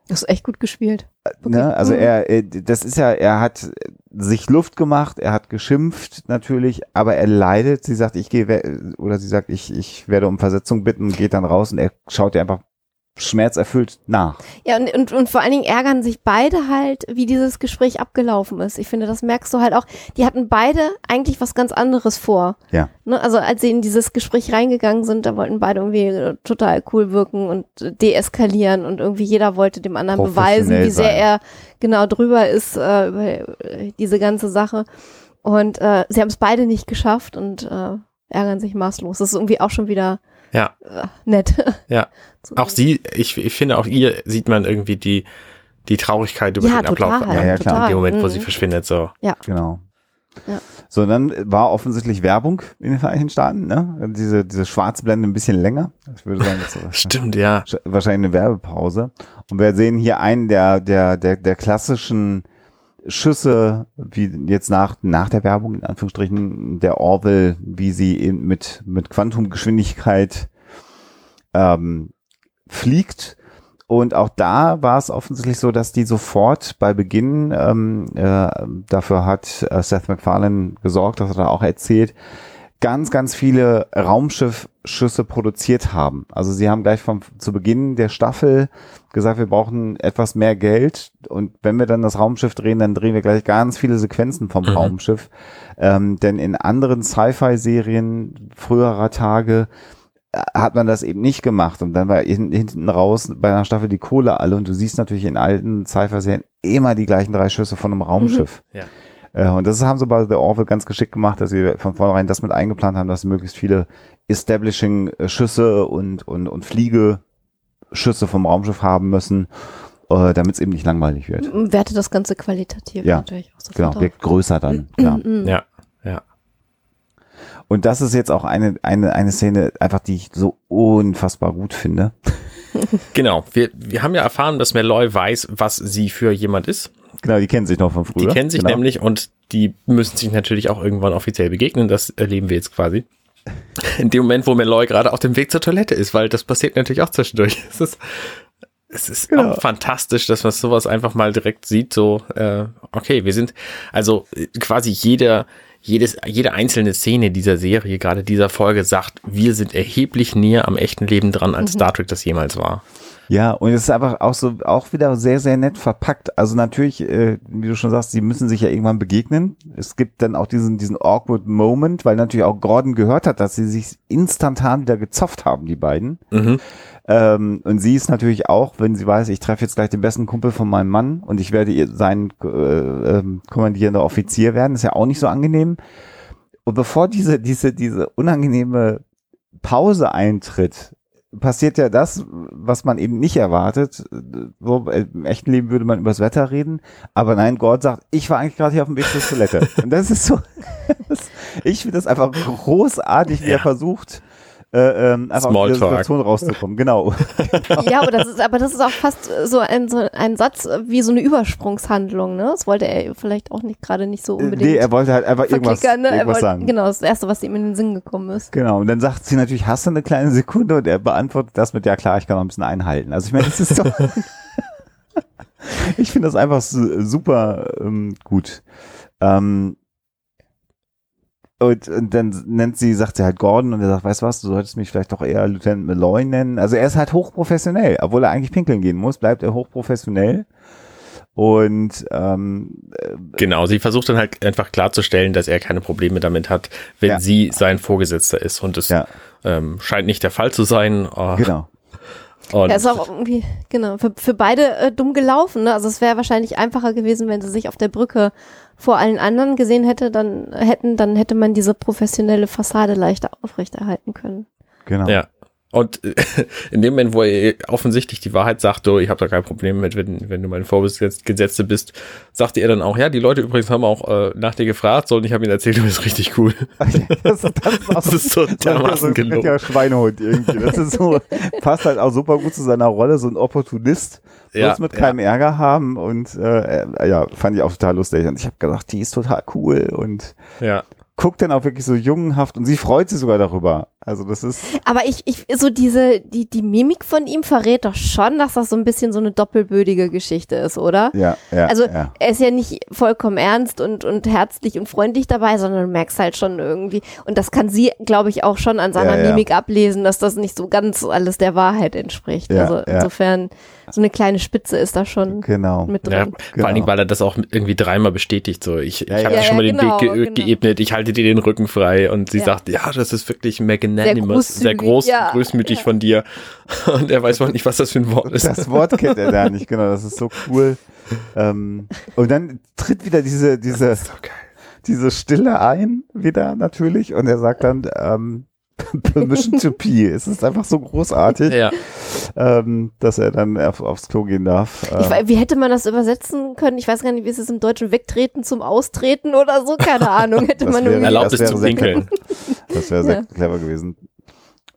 Das ist echt gut gespielt. Okay. Ne? Also mhm. er, das ist ja, er hat sich Luft gemacht, er hat geschimpft natürlich, aber er leidet. Sie sagt, ich gehe, oder sie sagt, ich, ich werde um Versetzung bitten, geht dann raus und er schaut ihr einfach schmerzerfüllt nach. Ja, und, und, und vor allen Dingen ärgern sich beide halt, wie dieses Gespräch abgelaufen ist. Ich finde, das merkst du halt auch. Die hatten beide eigentlich was ganz anderes vor. Ja. Ne? Also als sie in dieses Gespräch reingegangen sind, da wollten beide irgendwie äh, total cool wirken und deeskalieren und irgendwie jeder wollte dem anderen beweisen, wie sehr sein. er genau drüber ist äh, über äh, diese ganze Sache. Und äh, sie haben es beide nicht geschafft und äh, ärgern sich maßlos. Das ist irgendwie auch schon wieder ja. Äh, nett. Ja. Auch sie, ich, ich finde, auch ihr sieht man irgendwie die, die Traurigkeit über ja, den Ablauf. Total, ja, ja, klar. In dem Moment, wo sie mhm. verschwindet, so. Ja. Genau. Ja. So, dann war offensichtlich Werbung in den Vereinigten Staaten, ne? Diese, diese Schwarzblende ein bisschen länger. Ich würde sagen, das Stimmt, ja. Wahrscheinlich eine Werbepause. Und wir sehen hier einen der, der, der, der klassischen Schüsse, wie jetzt nach, nach der Werbung, in Anführungsstrichen, der Orwell, wie sie in, mit, mit Quantumgeschwindigkeit ähm, fliegt. Und auch da war es offensichtlich so, dass die sofort bei Beginn, ähm, äh, dafür hat äh, Seth MacFarlane gesorgt, dass er da auch erzählt, ganz, ganz viele Raumschiffschüsse produziert haben. Also sie haben gleich vom, zu Beginn der Staffel gesagt, wir brauchen etwas mehr Geld und wenn wir dann das Raumschiff drehen, dann drehen wir gleich ganz viele Sequenzen vom Mhm. Raumschiff. Ähm, denn in anderen Sci-Fi-Serien früherer Tage äh, hat man das eben nicht gemacht und dann war hin, hinten raus bei einer Staffel die Kohle alle und du siehst natürlich in alten Sci-Fi-Serien immer die gleichen drei Schüsse von einem Raumschiff. Ja. Äh, und das haben sie bei The Orville ganz geschickt gemacht, dass sie von vornherein das mit eingeplant haben, dass sie möglichst viele Establishing-Schüsse und, und, und Fliegeschüsse vom Raumschiff haben müssen, äh, damit es eben nicht langweilig wird. Werte das Ganze qualitativ Ja, natürlich auch sofort Genau, wirkt größer dann. ja. Mhm. Ja, ja. Und das ist jetzt auch eine, eine, eine Szene, einfach die ich so unfassbar gut finde. Genau. Wir, wir haben ja erfahren, dass Malloy weiß, was sie für jemand ist. Genau, die kennen sich noch von früher. Die kennen sich genau. nämlich und die müssen sich natürlich auch irgendwann offiziell begegnen. Das erleben wir jetzt quasi. In dem Moment, wo Malloy gerade auf dem Weg zur Toilette ist, weil das passiert natürlich auch zwischendurch. Es ist, es ist Genau. auch fantastisch, dass man sowas einfach mal direkt sieht. So, äh, okay, wir sind also äh, quasi jeder, jedes, jede einzelne Szene dieser Serie, gerade dieser Folge, sagt, wir sind erheblich näher am echten Leben dran, als Star Trek das jemals war. Ja, und es ist einfach auch so, auch wieder sehr, sehr nett verpackt. Also natürlich, äh, wie du schon sagst, sie müssen sich ja irgendwann begegnen. Es gibt dann auch diesen, diesen awkward Moment, weil natürlich auch Gordon gehört hat, dass sie sich instantan wieder gezofft haben, die beiden. Mhm. Ähm, und sie ist natürlich auch, wenn sie weiß, ich treffe jetzt gleich den besten Kumpel von meinem Mann und ich werde ihr sein äh, ähm, kommandierender Offizier werden, ist ja auch nicht so angenehm. Und bevor diese, diese, diese unangenehme Pause eintritt, passiert ja das, was man eben nicht erwartet. So, äh, Im echten Leben würde man übers Wetter reden, aber nein, Gott sagt, ich war eigentlich gerade hier auf dem Weg zur Toilette. Und das ist so, ich finde das einfach großartig, wie er Ja. versucht, äh, ähm, einfach aus Smalltalk. dieser Situation rauszukommen. Genau. Ja, aber das ist, aber das ist auch fast so ein, so ein Satz wie so eine Übersprungshandlung, ne? Das wollte er vielleicht auch nicht gerade nicht so unbedingt Nee, er wollte halt einfach irgendwas, ne? Er irgendwas wollte, sagen. genau, das erste, was ihm in den Sinn gekommen ist. Genau, und dann sagt sie natürlich, hast du eine kleine Sekunde? Und er beantwortet das mit, ja klar, ich kann noch ein bisschen einhalten. Also ich meine, das ist doch, ich finde das einfach su- super ähm, gut. Ähm, und, und dann nennt sie, sagt sie halt Gordon und er sagt, weißt du was, du solltest mich vielleicht doch eher Lieutenant Malloy nennen. Also er ist halt hochprofessionell, obwohl er eigentlich pinkeln gehen muss, bleibt er hochprofessionell. Und ähm, Genau, sie versucht dann halt einfach klarzustellen, dass er keine Probleme damit hat, wenn Ja. sie sein Vorgesetzter ist. Und das ja, ähm, scheint nicht der Fall zu sein. Oh, genau. Und Er ist auch irgendwie, genau, für, für beide äh, dumm gelaufen. Ne? Also es wäre wahrscheinlich einfacher gewesen, wenn sie sich auf der Brücke vor allen anderen gesehen hätte, dann hätten, dann hätte man diese professionelle Fassade leichter aufrechterhalten können. Genau. Ja. Und äh, in dem Moment, wo er offensichtlich die Wahrheit sagt, du, ich habe da kein Problem mit, wenn, wenn du mein Vorgesetzte bist, sagte er dann auch, ja, die Leute übrigens haben auch äh, nach dir gefragt, so, und ich habe ihnen erzählt, du bist richtig cool. Das, das ist, Das ist so dermaßen gelungen. richtiger Schweinehund irgendwie. Das ist so, passt halt auch super gut zu seiner Rolle, so ein Opportunist, Ja, bloß mit keinem Ärger haben und äh, äh, ja, fand ich auch total lustig. Und ich habe gedacht, die ist total cool und Ja. guckt dann auch wirklich so jungenhaft und sie freut sich sogar darüber. Also das ist, Aber ich, ich, so diese, die, die Mimik von ihm verrät doch schon, dass das so ein bisschen so eine doppelbödige Geschichte ist, oder? ja, ja, Also ja. er ist ja nicht vollkommen ernst und, und herzlich und freundlich dabei, sondern du merkst halt schon irgendwie, und das kann sie, glaube ich, auch schon an seiner Ja, ja. Mimik ablesen, dass das nicht so ganz alles der Wahrheit entspricht. Ja, also ja. insofern, so eine kleine Spitze ist da schon Genau. mit Ja, drin. Vor allen Dingen, weil er das auch irgendwie dreimal bestätigt. So, ich, Ja, ich habe ja. dir schon mal ja, den genau, Weg ge genau. geebnet, ich halte dir den Rücken frei. Und sie Ja. sagt, ja, das ist wirklich magnanimous, Sehr sehr, groß, ja, großmütig ja. von dir. Und er weiß mal nicht, was das für ein Wort ist. Das Wort kennt er da nicht, genau, das ist so cool. Ähm, und dann tritt wieder diese, diese, diese Stille ein, wieder natürlich, und er sagt dann, ähm, Permission to pee. Es ist einfach so großartig, Ja, ähm, dass er dann auf, aufs Klo gehen darf. Ich, Äh, wei- wie hätte man das übersetzen können? Ich weiß gar nicht, wie ist es im Deutschen? Wegtreten zum Austreten oder so? Keine Ahnung. Hätte Das man wäre- erlaubt das es wäre zu sehr pinkeln. das wäre sehr Ja. clever gewesen.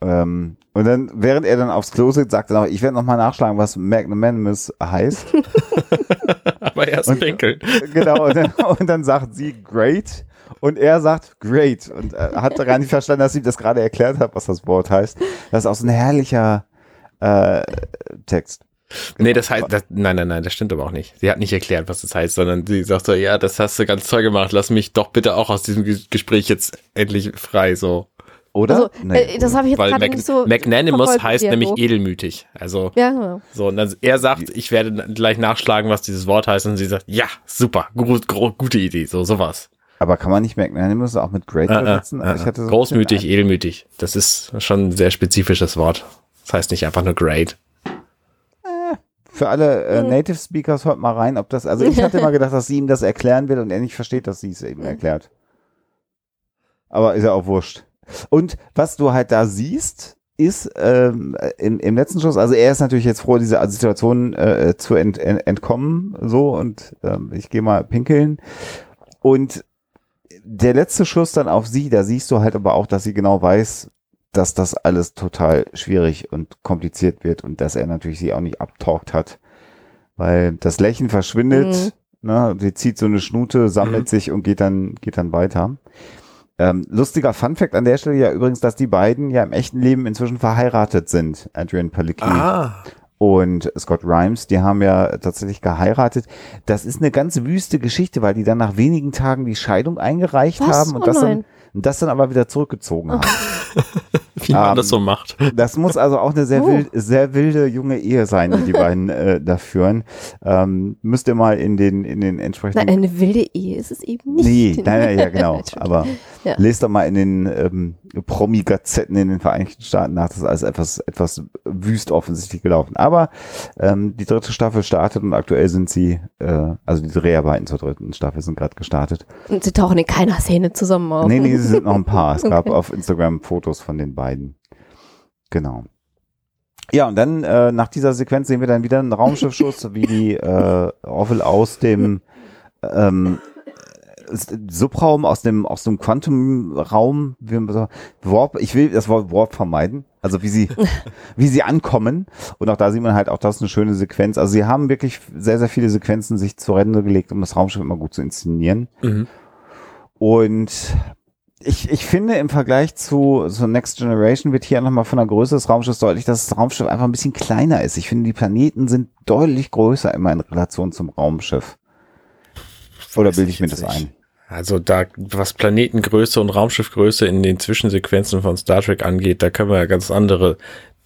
Ähm, und dann, während er dann aufs Klo sitzt, sagt er noch, ich werde nochmal nachschlagen, was Magnanimous heißt. Aber erst Und- pinkeln. genau, und dann, und dann sagt sie great und er sagt great und äh, hat gar nicht verstanden, dass ich ihm das gerade erklärt habe, was das Wort heißt. Das ist auch so ein herrlicher äh, Text. Nee, das heißt, das, nein, nein, nein, das stimmt aber auch nicht. Sie hat nicht erklärt, was das heißt, sondern sie sagt so, ja, das hast du ganz toll gemacht, lass mich doch bitte auch aus diesem Ge- Gespräch jetzt endlich frei, so. Oder? Also, Nee. äh, das habe ich jetzt gerade Mag nicht so. Magnanimous heißt den nämlich Dialog. edelmütig. Also, Ja, genau. so, und dann, er sagt, ich werde gleich nachschlagen, was dieses Wort heißt, und sie sagt, ja, super, gu gro gute Idee, so, sowas. Aber kann man nicht Magnanimous auch mit Great Äh, äh, übersetzen? äh, Also ich hatte so großmütig, edelmütig. Das ist schon ein sehr spezifisches Wort. Das heißt nicht einfach nur great. Für alle äh. Native Speakers hört mal rein, ob das, also ich hatte immer gedacht, dass sie ihm das erklären will und er nicht versteht, dass sie es eben erklärt. Aber ist ja auch wurscht. Und was du halt da siehst, ist ähm, im, im letzten Schuss, also er ist natürlich jetzt froh, diese Situation äh, zu ent, ent, entkommen, so und ähm, ich gehe mal pinkeln. Und der letzte Schuss dann auf sie, da siehst du halt aber auch, dass sie genau weiß, dass das alles total schwierig und kompliziert wird und dass er natürlich sie auch nicht abtaucht hat, weil das Lächeln verschwindet, ne, sie zieht so eine Schnute, sammelt Mhm. sich und geht dann, geht dann weiter. Ähm, lustiger Funfact an der Stelle ja übrigens, dass die beiden ja im echten Leben inzwischen verheiratet sind, Adrian Palicki Ah, und Scott Rhimes, die haben ja tatsächlich geheiratet. Das ist eine ganz wüste Geschichte, weil die dann nach wenigen Tagen die Scheidung eingereicht Was? haben und Oh das, dann. Und das dann aber wieder zurückgezogen haben. wie man Ähm, das so macht. Das muss also auch eine sehr, Oh. wild, sehr wilde junge Ehe sein, die die beiden äh, da führen. Ähm, müsst ihr mal in den, in den entsprechenden Nein, eine wilde Ehe ist es eben nicht. Nee, nein, nein, ja, genau. Aber Ja. lest doch mal in den ähm, Promi-Gazetten in den Vereinigten Staaten nach. Das ist alles etwas, etwas wüst offensichtlich gelaufen. Aber ähm, die dritte Staffel startet und aktuell sind sie, äh, also die Dreharbeiten zur dritten Staffel sind gerade gestartet. Und sie tauchen in keiner Szene zusammen auf. Nee, nee, sie sind noch ein paar. Es gab Okay. auf Instagram Fotos von den beiden. Genau. Ja, und dann äh, nach dieser Sequenz sehen wir dann wieder einen Raumschiffschuss, wie die äh, Orville aus dem ähm, Subraum, aus dem aus dem Quantumraum, wie man so- Warp, ich will das Wort Warp vermeiden, also wie sie wie sie ankommen und auch da sieht man halt auch das ist eine schöne Sequenz. Also sie haben wirklich sehr sehr viele Sequenzen sich zu Rande gelegt, um das Raumschiff immer gut zu inszenieren. Mhm. Und ich, ich finde im Vergleich zu, zu Next Generation wird hier nochmal von der Größe des Raumschiffs deutlich, dass das Raumschiff einfach ein bisschen kleiner ist. Ich finde, die Planeten sind deutlich größer immer in Relation zum Raumschiff. Oder bilde ich mir das nicht. ein? Also da, was Planetengröße und Raumschiffgröße in den Zwischensequenzen von Star Trek angeht, da können wir ja ganz andere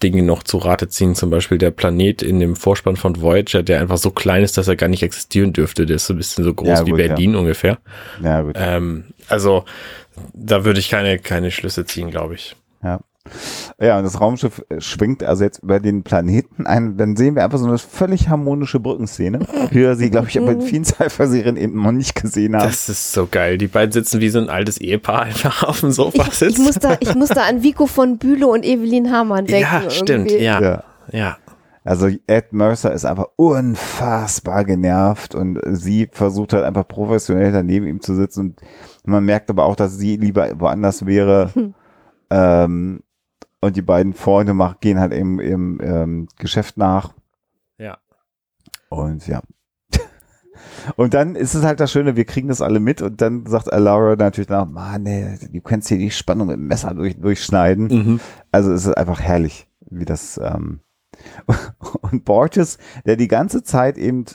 Dinge noch zu Rate ziehen. Zum Beispiel der Planet in dem Vorspann von Voyager, der einfach so klein ist, dass er gar nicht existieren dürfte. Der ist so ein bisschen so groß Ja, wie gut, ja. Berlin ungefähr. Ja, gut. Ähm, also da würde ich keine, keine Schlüsse ziehen, glaube ich. Ja. Ja, und das Raumschiff äh, schwingt also jetzt über den Planeten ein. Dann sehen wir einfach so eine völlig harmonische Brückenszene, wie wir sie, glaube ich, bei vielen Sci-Fi-Serien eben noch nicht gesehen haben. Das ist so geil. Die beiden sitzen wie so ein altes Ehepaar einfach auf dem Sofa Ich, ich, sitzen. muss da, ich muss da an Vico von Bülow und Evelyn Hamann denken. ja, stimmt, irgendwie. ja, Ja. ja. Also Ed Mercer ist einfach unfassbar genervt und sie versucht halt einfach professionell daneben ihm zu sitzen und man merkt aber auch, dass sie lieber woanders wäre. ähm, und die beiden Freunde machen, gehen halt im, im ähm, Geschäft nach. Ja. Und ja. Und dann ist es halt das Schöne, wir kriegen das alle mit und dann sagt Alara natürlich nach, Mann, ey, du kannst hier die Spannung mit dem Messer durch, durchschneiden. Mhm. Also es ist einfach herrlich, wie das ähm, und Borges, der die ganze Zeit eben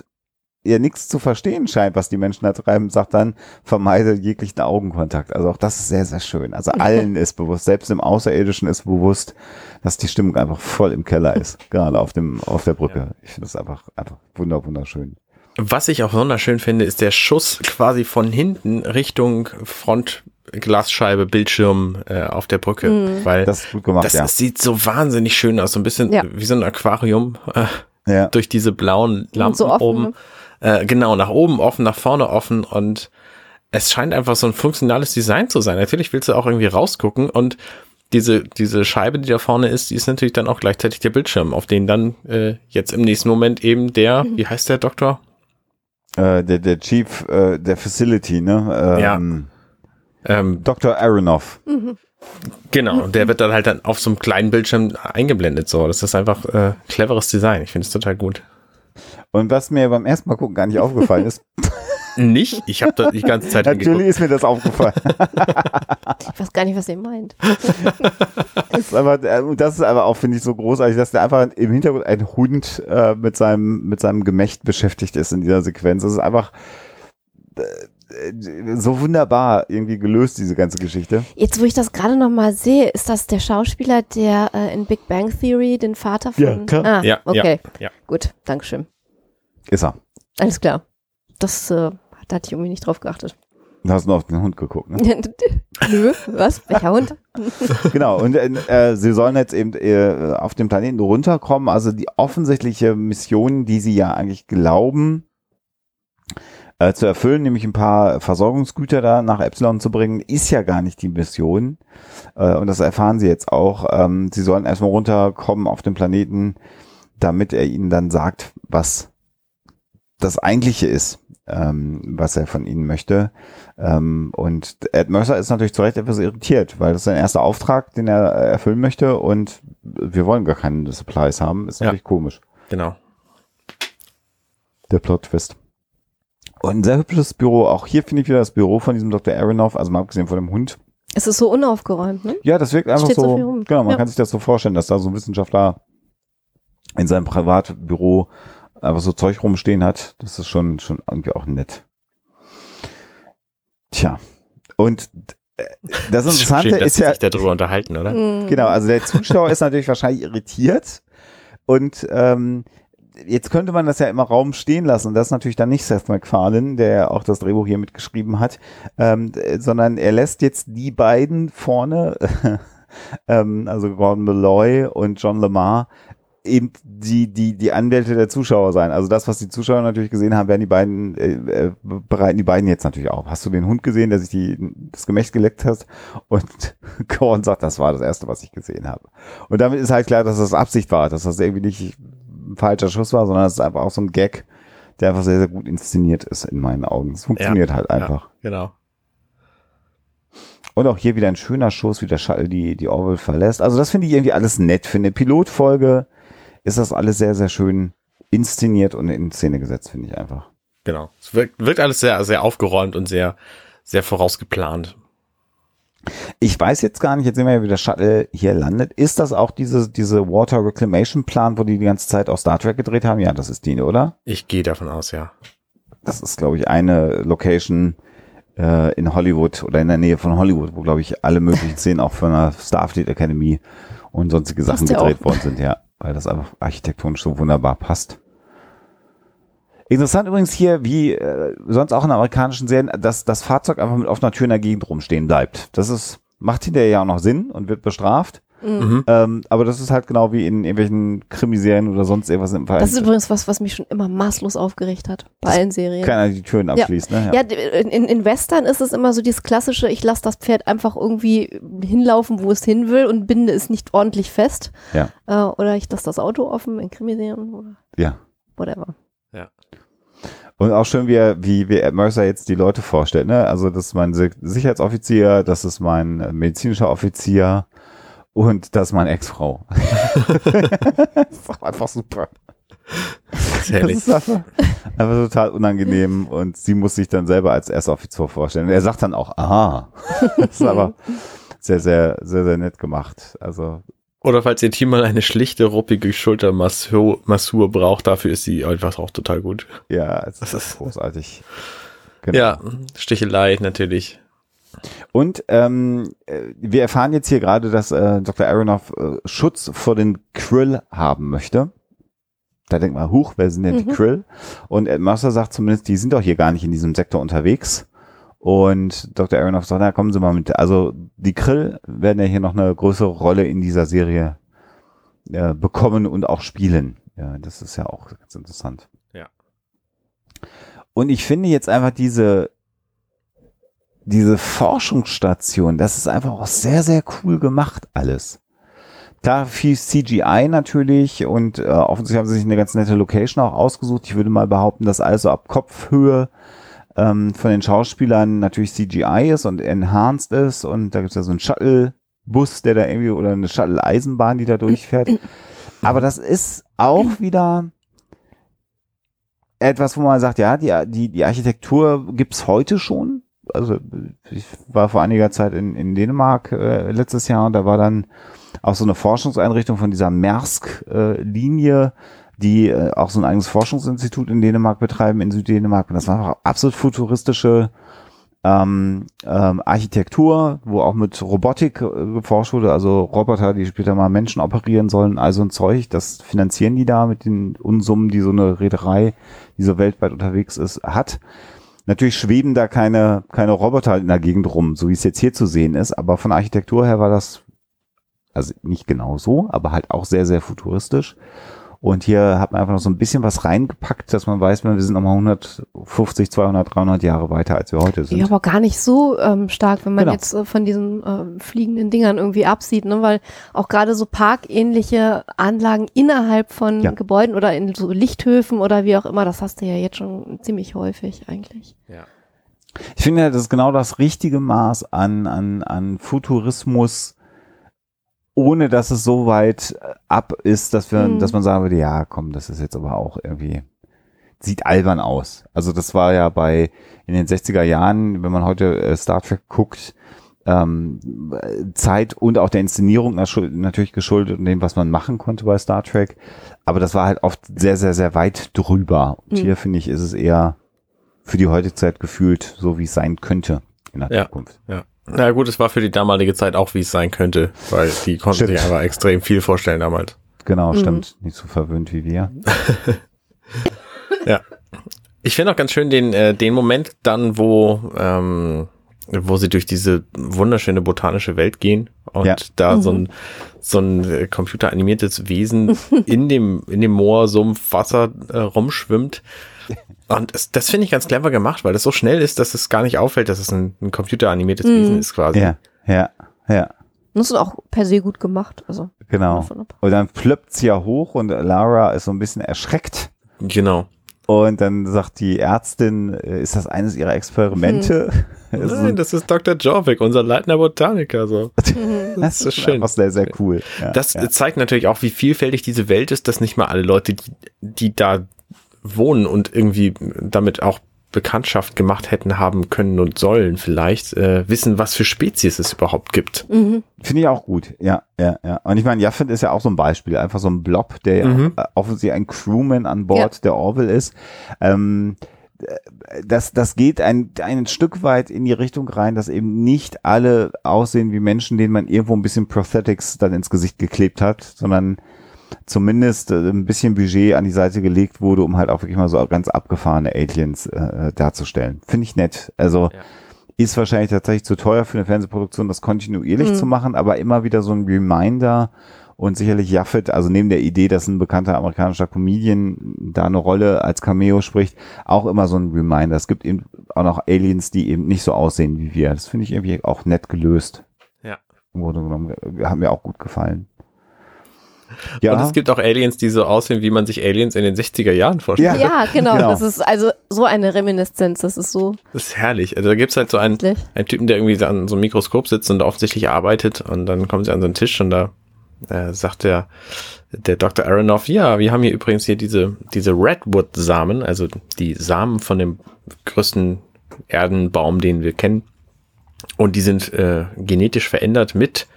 ja nichts zu verstehen scheint, was die Menschen da treiben, sagt dann, vermeide jeglichen Augenkontakt. Also auch das ist sehr, sehr schön. Also allen ist bewusst, selbst im Außerirdischen ist bewusst, dass die Stimmung einfach voll im Keller ist, gerade auf dem, auf der Brücke. Ich finde das einfach, einfach wunder, wunderschön. Was ich auch wunderschön finde, ist der Schuss quasi von hinten Richtung Frontglasscheibe, Bildschirm äh, auf der Brücke, Mhm. weil Das ist gut gemacht, das, ja. das sieht so wahnsinnig schön aus, so ein bisschen Ja. wie so ein Aquarium äh, ja. durch diese blauen Lampen so offen, oben. ne? Äh, genau, nach oben offen, nach vorne offen und es scheint einfach so ein funktionales Design zu sein. Natürlich willst du auch irgendwie rausgucken und diese, diese Scheibe, die da vorne ist, die ist natürlich dann auch gleichzeitig der Bildschirm, auf den dann äh, jetzt im nächsten Moment eben der, Mhm. wie heißt der Doktor? Äh, der, der Chief äh, der Facility, ne? Ähm, Ähm, Dr. Aronoff. Genau, und der wird dann halt dann auf so einem kleinen Bildschirm eingeblendet. So, das ist einfach äh, cleveres Design. Ich finde es total gut. Und was mir beim ersten Mal gucken gar nicht aufgefallen ist, Nicht? Ich habe da die ganze Zeit Natürlich ist mir das aufgefallen. Ich weiß gar nicht, was ihr meint. Das ist aber, äh, das ist aber auch, finde ich, so großartig, dass der einfach im Hintergrund ein Hund äh, mit, seinem, mit seinem Gemächt beschäftigt ist in dieser Sequenz. Das ist einfach äh, so wunderbar irgendwie gelöst, diese ganze Geschichte. Jetzt, wo ich das gerade noch mal sehe, ist das der Schauspieler, der äh, in Big Bang Theory den Vater von... Ja, klar. Ah, Ja, okay. ja, ja. Gut, Dankeschön. Ist er. Alles klar. Das, äh, da hatte ich irgendwie nicht drauf geachtet. Du hast nur auf den Hund geguckt, ne? Nö, was? Welcher Hund? genau, und äh, sie sollen jetzt eben äh, auf dem Planeten runterkommen. Also die offensichtliche Mission, die sie ja eigentlich glauben äh, zu erfüllen, nämlich ein paar Versorgungsgüter da nach Epsilon zu bringen, ist ja gar nicht die Mission. Äh, und das erfahren sie jetzt auch. Ähm, sie sollen erstmal runterkommen auf dem Planeten, damit er ihnen dann sagt, was das eigentliche ist, ähm, was er von ihnen möchte. Ähm, und Ed Mercer ist natürlich zu Recht etwas irritiert, weil das ist sein erster Auftrag, den er äh, erfüllen möchte und wir wollen gar keine Supplies haben. Ist Ja. natürlich komisch. Genau. Der Plot-Twist. Und ein sehr hübsches Büro. Auch hier finde ich wieder das Büro von diesem Dr. Aronoff, also mal abgesehen von dem Hund. Es ist so unaufgeräumt, ne? Ja, das wirkt einfach Steht so so. viel rum. genau, man Ja. kann sich das so vorstellen, dass da so ein Wissenschaftler in seinem Privatbüro einfach so Zeug rumstehen hat. Das ist schon, schon irgendwie auch nett. Tja. Und äh, das Interessante schön, dass ist ja, sich darüber unterhalten, oder? Mhm. Genau, also der Zuschauer ist natürlich wahrscheinlich irritiert und ähm, jetzt könnte man das ja immer Raum stehen lassen und das ist natürlich dann nicht Seth MacFarlane, der auch das Drehbuch hier mitgeschrieben hat, ähm, äh, sondern er lässt jetzt die beiden vorne, ähm, also Gordon Malloy und John Lamar, eben die, die, die Anwälte der Zuschauer sein. Also das, was die Zuschauer natürlich gesehen haben, werden die beiden, äh, äh, bereiten die beiden jetzt natürlich auf. Hast du den Hund gesehen, der sich die, das Gemächt geleckt hat? Und Gordon sagt, das war das Erste, was ich gesehen habe. Und damit ist halt klar, dass das Absicht war, dass das irgendwie nicht ein falscher Schuss war, sondern es ist einfach auch so ein Gag, der einfach sehr, sehr gut inszeniert ist in meinen Augen. Es funktioniert halt einfach. Genau. Und auch hier wieder ein schöner Schuss, wie der Shuttle die, die Orville verlässt. Also das finde ich irgendwie alles nett. Für eine Pilotfolge ist das alles sehr, sehr schön inszeniert und in Szene gesetzt, finde ich einfach. Genau. Es wirkt, wirkt alles sehr, sehr aufgeräumt und sehr, sehr vorausgeplant. Ich weiß jetzt gar nicht, jetzt sehen wir ja, wie der Shuttle hier landet. Ist das auch diese, diese Water Reclamation Plan, wo die die ganze Zeit auch Star Trek gedreht haben? Ja, das ist die, oder? Ich gehe davon aus, ja. Das ist, glaube ich, eine Location äh, in Hollywood oder in der Nähe von Hollywood, wo, glaube ich, alle möglichen Szenen auch von der Starfleet Academy und sonstige Sachen gedreht auch. worden sind, ja. Weil das einfach architektonisch so wunderbar passt. Interessant übrigens hier, wie äh, sonst auch in amerikanischen Serien, dass das Fahrzeug einfach mit offener Tür in der Gegend rumstehen bleibt. Das ist, macht hinterher ja auch noch Sinn und wird bestraft. Mhm. Ähm, aber das ist halt genau wie in irgendwelchen Krimiserien oder sonst irgendwas im Fall. Das ist übrigens was, was mich schon immer maßlos aufgeregt hat. Bei allen Serien. keiner die Türen abschließt, ne? Ja, d- in, in Western ist es immer so dieses klassische, ich lasse das Pferd einfach irgendwie hinlaufen, wo es hin will und binde es nicht ordentlich fest. Ja. Äh, oder ich lasse das Auto offen in Krimiserien oder ja. whatever. Und auch schön, wie, er, wie, wie Ed Mercer jetzt die Leute vorstellt. Ne? Also das ist mein Si- Sicherheitsoffizier, das ist mein äh, medizinischer Offizier und das ist meine Ex-Frau. das ist einfach super. Das ist Das ist einfach, einfach total unangenehm und sie muss sich dann selber als erster Offizier vorstellen. Und er sagt dann auch, aha. Das ist aber sehr, sehr, sehr, sehr nett gemacht. Also Oder falls ihr Team mal eine schlichte, ruppige Schultermassur Massur braucht, dafür ist sie einfach auch total gut. ja, es Das ist großartig. Genau. Ja, Stichelei natürlich. Und ähm, äh, wir erfahren jetzt hier gerade, dass äh, Dr. Aronoff äh, Schutz vor den Krill haben möchte. Da denkt man, huch, wer sind denn die Mhm. Krill? Und Ed Mercer sagt zumindest, die sind doch hier gar nicht in diesem Sektor unterwegs. Und Dr. Aronoff sagt, na kommen Sie mal mit. Also die Krill werden ja hier noch eine größere Rolle in dieser Serie äh, bekommen und auch spielen. Ja, das ist ja auch ganz interessant. Ja. Und ich finde jetzt einfach diese diese Forschungsstation, das ist einfach auch sehr, sehr cool gemacht alles. Da viel CGI natürlich und äh, offensichtlich haben sie sich eine ganz nette Location auch ausgesucht. Ich würde mal behaupten, dass also ab Kopfhöhe ähm, von den Schauspielern natürlich CGI ist und enhanced ist und da gibt es ja so einen Shuttle-Bus, der da irgendwie oder eine Shuttle-Eisenbahn, die da durchfährt. Aber das ist auch wieder etwas, wo man sagt, ja, die, die, die Architektur gibt's heute schon. Also ich war vor einiger Zeit in, in Dänemark äh, letztes Jahr und da war dann auch so eine Forschungseinrichtung von dieser Maersk-Linie, äh, die äh, auch so ein eigenes Forschungsinstitut in Dänemark betreiben, in Süddänemark. Und das war einfach absolut futuristische ähm, ähm, Architektur, wo auch mit Robotik äh, geforscht wurde, also Roboter, die später mal Menschen operieren sollen, also ein Zeug, das finanzieren die da mit den Unsummen, die so eine Reederei, die so weltweit unterwegs ist, hat. Natürlich schweben da keine, keine Roboter in der Gegend rum, so wie es jetzt hier zu sehen ist, aber von Architektur her war das, also nicht genau so, aber halt auch sehr, sehr futuristisch. Und hier hat man einfach noch so ein bisschen was reingepackt, dass man weiß, wir sind nochmal 150, 200, 300 Jahre weiter, als wir heute sind. Ja, aber gar nicht so ähm, stark, wenn man Genau. jetzt äh, von diesen äh, fliegenden Dingern irgendwie absieht, ne? weil auch gerade so parkähnliche Anlagen innerhalb von Ja. Gebäuden oder in so Lichthöfen oder wie auch immer, das hast du ja jetzt schon ziemlich häufig eigentlich. Ich finde, das ist genau das richtige Maß an, an, an Futurismus, ohne dass es so weit äh, ab ist, dass wir, Mhm. dass man sagen würde, ja, komm, das ist jetzt aber auch irgendwie, sieht albern aus. Also das war ja bei, in den 60er Jahren, wenn man heute äh, Star Trek guckt, ähm, Zeit und auch der Inszenierung natürlich geschuldet und dem, was man machen konnte bei Star Trek. Aber das war halt oft sehr, sehr, sehr weit drüber. Und Mhm. hier finde ich, ist es eher für die heutige Zeit gefühlt, so wie es sein könnte in der Ja. Zukunft. Ja. Na gut, es war für die damalige Zeit auch, wie es sein könnte, weil die konnten Stimmt. sich einfach extrem viel vorstellen damals. Genau, Mhm. stimmt. Nicht so verwöhnt wie wir. Ja. Ich finde auch ganz schön den, äh, den Moment dann, wo, ähm, wo sie durch diese wunderschöne botanische Welt gehen und Ja. da so ein, so ein äh, computeranimiertes Wesen in dem, in dem Moorsumpf Wasser äh, rumschwimmt. Und es, das finde ich ganz clever gemacht, weil das so schnell ist, dass es gar nicht auffällt, dass es ein, ein computeranimiertes Mhm. Wesen ist quasi. Ja, ja, ja, Das ist auch per se gut gemacht. Also genau. Und dann plöppt sie ja hoch und Lara ist so ein bisschen erschreckt. Genau. Und dann sagt die Ärztin, äh, ist das eines ihrer Experimente? Hm. Das ist Nein, das ist Dr. Jorvik, unser leitender Botaniker. So. Das ist schön. Einfach sehr, sehr cool. Ja, Das ja. zeigt natürlich auch, wie vielfältig diese Welt ist, dass nicht mal alle Leute, die, die da wohnen und irgendwie damit auch Bekanntschaft gemacht hätten, haben können und sollen vielleicht, äh, wissen, was für Spezies es überhaupt gibt. Mhm. Finde ich auch gut. Ja, ja, ja. Und ich meine, Jaffet ist ja auch so ein Beispiel. Einfach so ein Blob, der Mhm. ja offensichtlich ein Crewman an Bord der Orville ist. Ähm, das, das geht ein, ein Stück weit in die Richtung rein, dass eben nicht alle aussehen wie Menschen, denen man irgendwo ein bisschen Prosthetics dann ins Gesicht geklebt hat, sondern zumindest äh, ein bisschen Budget an die Seite gelegt wurde, um halt auch wirklich mal so ganz abgefahrene Aliens äh, darzustellen. Finde ich nett. Also Ja. ist wahrscheinlich tatsächlich zu teuer für eine Fernsehproduktion, das kontinuierlich Mhm. zu machen, aber immer wieder so ein Reminder und sicherlich Jaffet, also neben der Idee, dass ein bekannter amerikanischer Comedian da eine Rolle als Cameo spricht, auch immer so ein Reminder. Es gibt eben auch noch Aliens, die eben nicht so aussehen wie wir. Das finde ich irgendwie auch nett gelöst. Ja. Im Grunde genommen, haben mir auch gut gefallen. Ja, Und es gibt auch Aliens, die so aussehen, wie man sich Aliens in den 60er Jahren vorstellt. Ja. Ja, genau, Genau. Das ist also so eine Reminiszenz. Das ist so Das ist herrlich. Also da gibt's halt so einen, einen Typen, der irgendwie an so einem Mikroskop sitzt und offensichtlich arbeitet und dann kommen sie an so einen Tisch und da äh, sagt der, der Dr. Aronoff, ja, wir haben hier übrigens hier diese, diese Redwood-Samen, also die Samen von dem größten Erdenbaum, den wir kennen. Und die sind äh, genetisch verändert mit,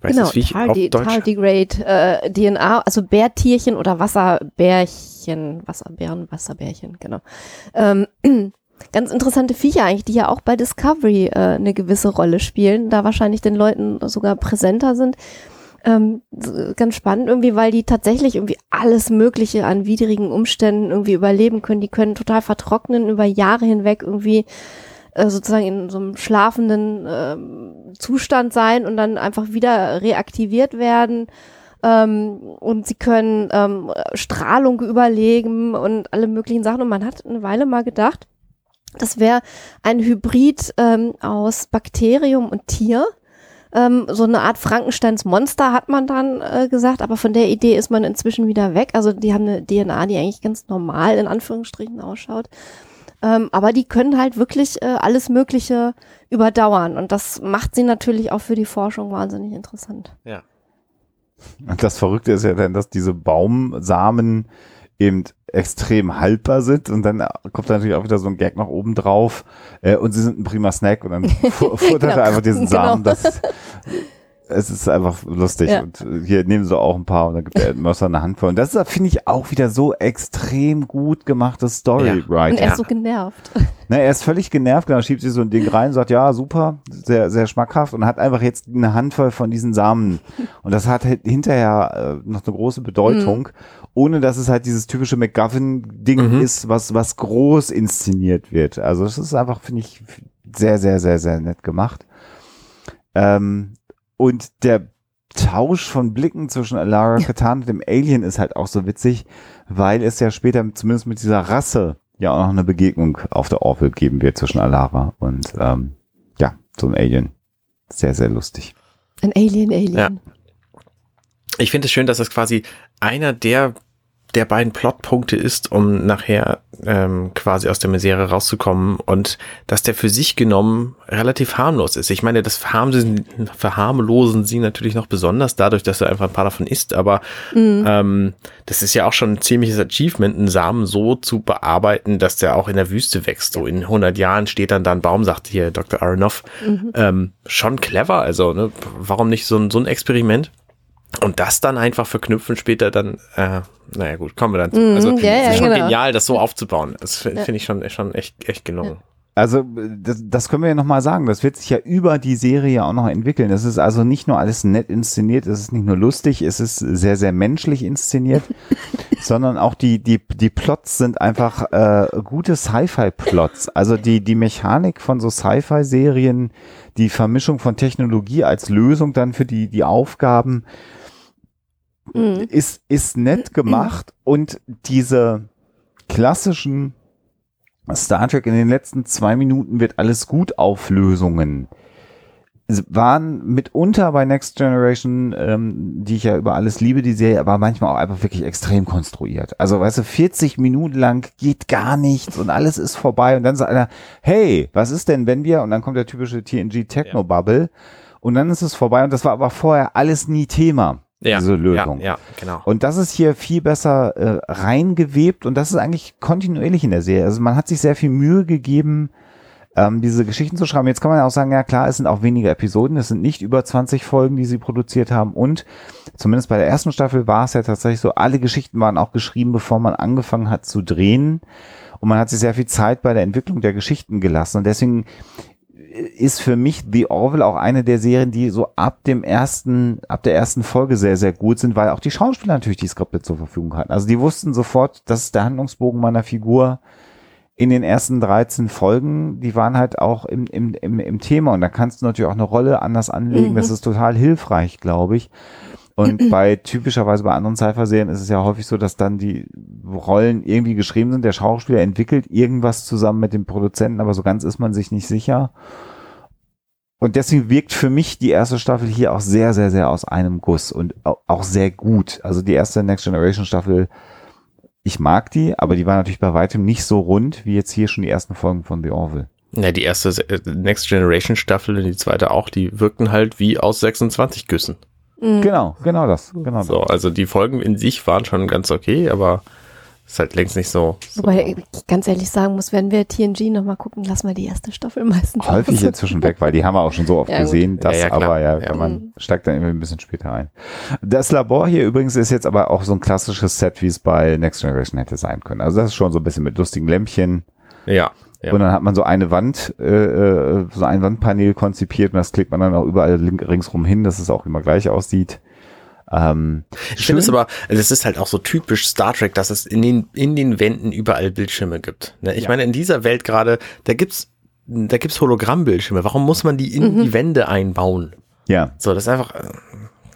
weiß Genau, auf Tardi Deutsch? Tardigrade äh, DNA, also Bärtierchen oder Wasserbärchen, Wasserbären, Wasserbärchen, genau. Ähm, ganz interessante Viecher eigentlich, die ja auch bei Discovery äh, eine gewisse Rolle spielen, da wahrscheinlich den Leuten sogar präsenter sind. Ähm, ganz spannend irgendwie, weil die tatsächlich irgendwie alles Mögliche an widrigen Umständen irgendwie überleben können. Die können total vertrocknen über Jahre hinweg irgendwie äh, sozusagen in so einem schlafenden ähm, Zustand sein und dann einfach wieder reaktiviert werden. Ähm, und sie können ähm, Strahlung überlegen und alle möglichen Sachen. Und man hat eine Weile mal gedacht, das wäre ein Hybrid ähm, aus Bakterium und Tier. Ähm, so eine Art Frankensteins Monster hat man dann äh, gesagt, aber von der Idee ist man inzwischen wieder weg. Also die haben eine DNA, die eigentlich ganz normal in Anführungsstrichen ausschaut. Ähm, aber die können halt wirklich äh, alles Mögliche überdauern. Und das macht sie natürlich auch für die Forschung wahnsinnig interessant. Ja. Und das Verrückte ist ja dann, dass diese Baumsamen eben extrem haltbar sind und dann kommt da natürlich auch wieder so ein Gag noch oben drauf äh, und sie sind ein prima Snack und dann fu- futtert er Genau. einfach diesen Samen. Genau. Das, es ist einfach lustig Ja. und äh, hier nehmen sie auch ein paar und dann gibt der Mercer eine Handvoll und das ist, finde ich, auch wieder so extrem gut gemachtes Storywriting. Und er Ja. ist so genervt. Ne, er ist völlig genervt, genau, schiebt sich so ein Ding rein, sagt, ja, super, sehr, sehr schmackhaft und hat einfach jetzt eine Handvoll von diesen Samen. Und das hat halt hinterher äh, noch eine große Bedeutung, ohne dass es halt dieses typische McGuffin-Ding Mhm. ist, was, was groß inszeniert wird. Also es ist einfach, finde ich, sehr, sehr, sehr, sehr nett gemacht. Ähm, und der Tausch von Blicken zwischen Alara Katan und dem Alien ist halt auch so witzig, weil es ja später zumindest mit dieser Rasse ja auch noch eine Begegnung auf der Orville geben wird zwischen Alara und ähm, ja, so ein Alien. Sehr, sehr lustig. Ein Alien, Alien. Ja. Ich finde es schön, dass das quasi einer der der beiden Plotpunkte ist, um nachher ähm, quasi aus der Misere rauszukommen und dass der für sich genommen relativ harmlos ist. Ich meine, das verharmlosen, verharmlosen sie natürlich noch besonders dadurch, dass er einfach ein paar davon isst, aber ähm, das ist ja auch schon ein ziemliches Achievement, einen Samen so zu bearbeiten, dass der auch in der Wüste wächst. So in 100 Jahren steht dann da ein Baum, sagt hier Dr. Aronoff. Ähm, schon clever, also ne, warum nicht so ein, so ein Experiment? Und das dann einfach verknüpfen später dann, äh, naja gut, kommen wir dann zu. Mhm, Also ja, ja, es ist schon genau. genial, das so aufzubauen. Das finde find ich schon, schon echt, echt gelungen. Also das, das können wir ja nochmal sagen, das wird sich ja über die Serie auch noch entwickeln. Es ist also nicht nur alles nett inszeniert, es ist nicht nur lustig, es ist sehr, sehr menschlich inszeniert, sondern auch die, die, die Plots sind einfach äh, gute Sci-Fi-Plots. Also die, die Mechanik von so Sci-Fi-Serien, die Vermischung von Technologie als Lösung dann für die, die Aufgaben, Mhm. ist, ist nett gemacht und diese klassischen Star Trek in den letzten zwei Minuten wird alles gut Auflösungen waren mitunter bei Next Generation, ähm, die ich ja über alles liebe, die Serie, aber manchmal auch einfach wirklich extrem konstruiert. Also, weißt du, 40 Minuten lang geht gar nichts und alles ist vorbei und dann sagt einer, hey, was ist denn, wenn wir, und dann kommt der typische TNG Techno Bubble und dann ist es vorbei und das war aber vorher alles nie Thema, Ja, diese Lösung. ja, ja, genau. Und das ist hier viel besser äh, reingewebt und das ist eigentlich kontinuierlich in der Serie. Also man hat sich sehr viel Mühe gegeben, ähm, diese Geschichten zu schreiben. Jetzt kann man ja auch sagen, ja klar, es sind auch weniger Episoden, es sind nicht über 20 Folgen, die sie produziert haben und zumindest bei der ersten Staffel war es ja tatsächlich so, alle Geschichten waren auch geschrieben, bevor man angefangen hat zu drehen und man hat sich sehr viel Zeit bei der Entwicklung der Geschichten gelassen und deswegen ist für mich The Orville auch eine der Serien, die so ab dem ersten, ab der ersten Folge sehr, sehr gut sind, weil auch die Schauspieler natürlich die Skripte zur Verfügung hatten. Also die wussten sofort, das ist der Handlungsbogen meiner Figur in den ersten 13 Folgen, die waren halt auch im, im, im, im Thema und da kannst du natürlich auch eine Rolle anders anlegen. Mhm. Das ist total hilfreich, glaube ich. Und bei typischerweise bei anderen Cypher-Serien ist es ja häufig so, dass dann die Rollen irgendwie geschrieben sind. Der Schauspieler entwickelt irgendwas zusammen mit dem Produzenten, aber so ganz ist man sich nicht sicher. Und deswegen wirkt für mich die erste Staffel hier auch sehr, sehr, sehr aus einem Guss und au- auch sehr gut. Also die erste Next Generation Staffel, ich mag die, aber die war natürlich bei weitem nicht so rund wie jetzt hier schon die ersten Folgen von The Orville. Ja, die erste äh, Next Generation Staffel und die zweite auch, die wirkten halt wie aus 26 Küssen. Mhm. Genau, genau das, genau So, also die Folgen in sich waren schon ganz okay, aber ist halt längst nicht so. so Wobei ich ganz ehrlich sagen muss, wenn wir TNG nochmal gucken, lass mal die erste Staffel meistens das. Häufig inzwischen weg, weil die haben wir auch schon so oft Ja, gut. gesehen, das Ja, ja, aber ja, Ja. man steigt dann immer ein bisschen später ein. Das Labor hier übrigens ist jetzt aber auch so ein klassisches Set, wie es bei Next Generation hätte sein können. Also das ist schon so ein bisschen mit lustigen Lämpchen. Ja, ja. Und dann hat man so eine Wand, äh, äh, so ein Wandpanel konzipiert und das klickt man dann auch überall link, ringsrum hin, dass es auch immer gleich aussieht. Ähm, Ich finde es aber, also es ist halt auch so typisch Star Trek, dass es in den, in den Wänden überall Bildschirme gibt. Ne? Ich Ja. meine, in dieser Welt gerade, da gibt's, da gibt's Hologrammbildschirme. Warum muss man die in die Wände einbauen? ja, So, das ist einfach, äh,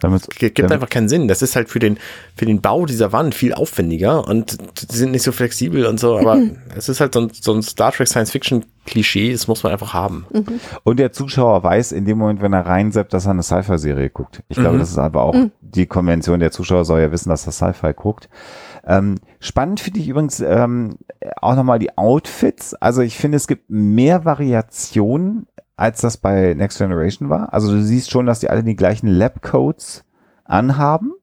damit, gibt damit einfach keinen Sinn. Das ist halt für den, für den Bau dieser Wand viel aufwendiger und die sind nicht so flexibel und so, aber es ist halt so ein, so ein Star Trek Science Fiction Klischee, das muss man einfach haben. Und der Zuschauer weiß in dem Moment, wenn er reinseppt, dass er eine Sci-Fi-Serie guckt. Ich glaube, Mhm. das ist aber auch die Konvention. Der Zuschauer soll ja wissen, dass er Sci-Fi guckt. Ähm, spannend finde ich übrigens ähm, auch nochmal die Outfits. Also ich finde, es gibt mehr Variationen, als das bei Next Generation war. Also du siehst schon, dass die alle die gleichen Lab-Codes anhaben.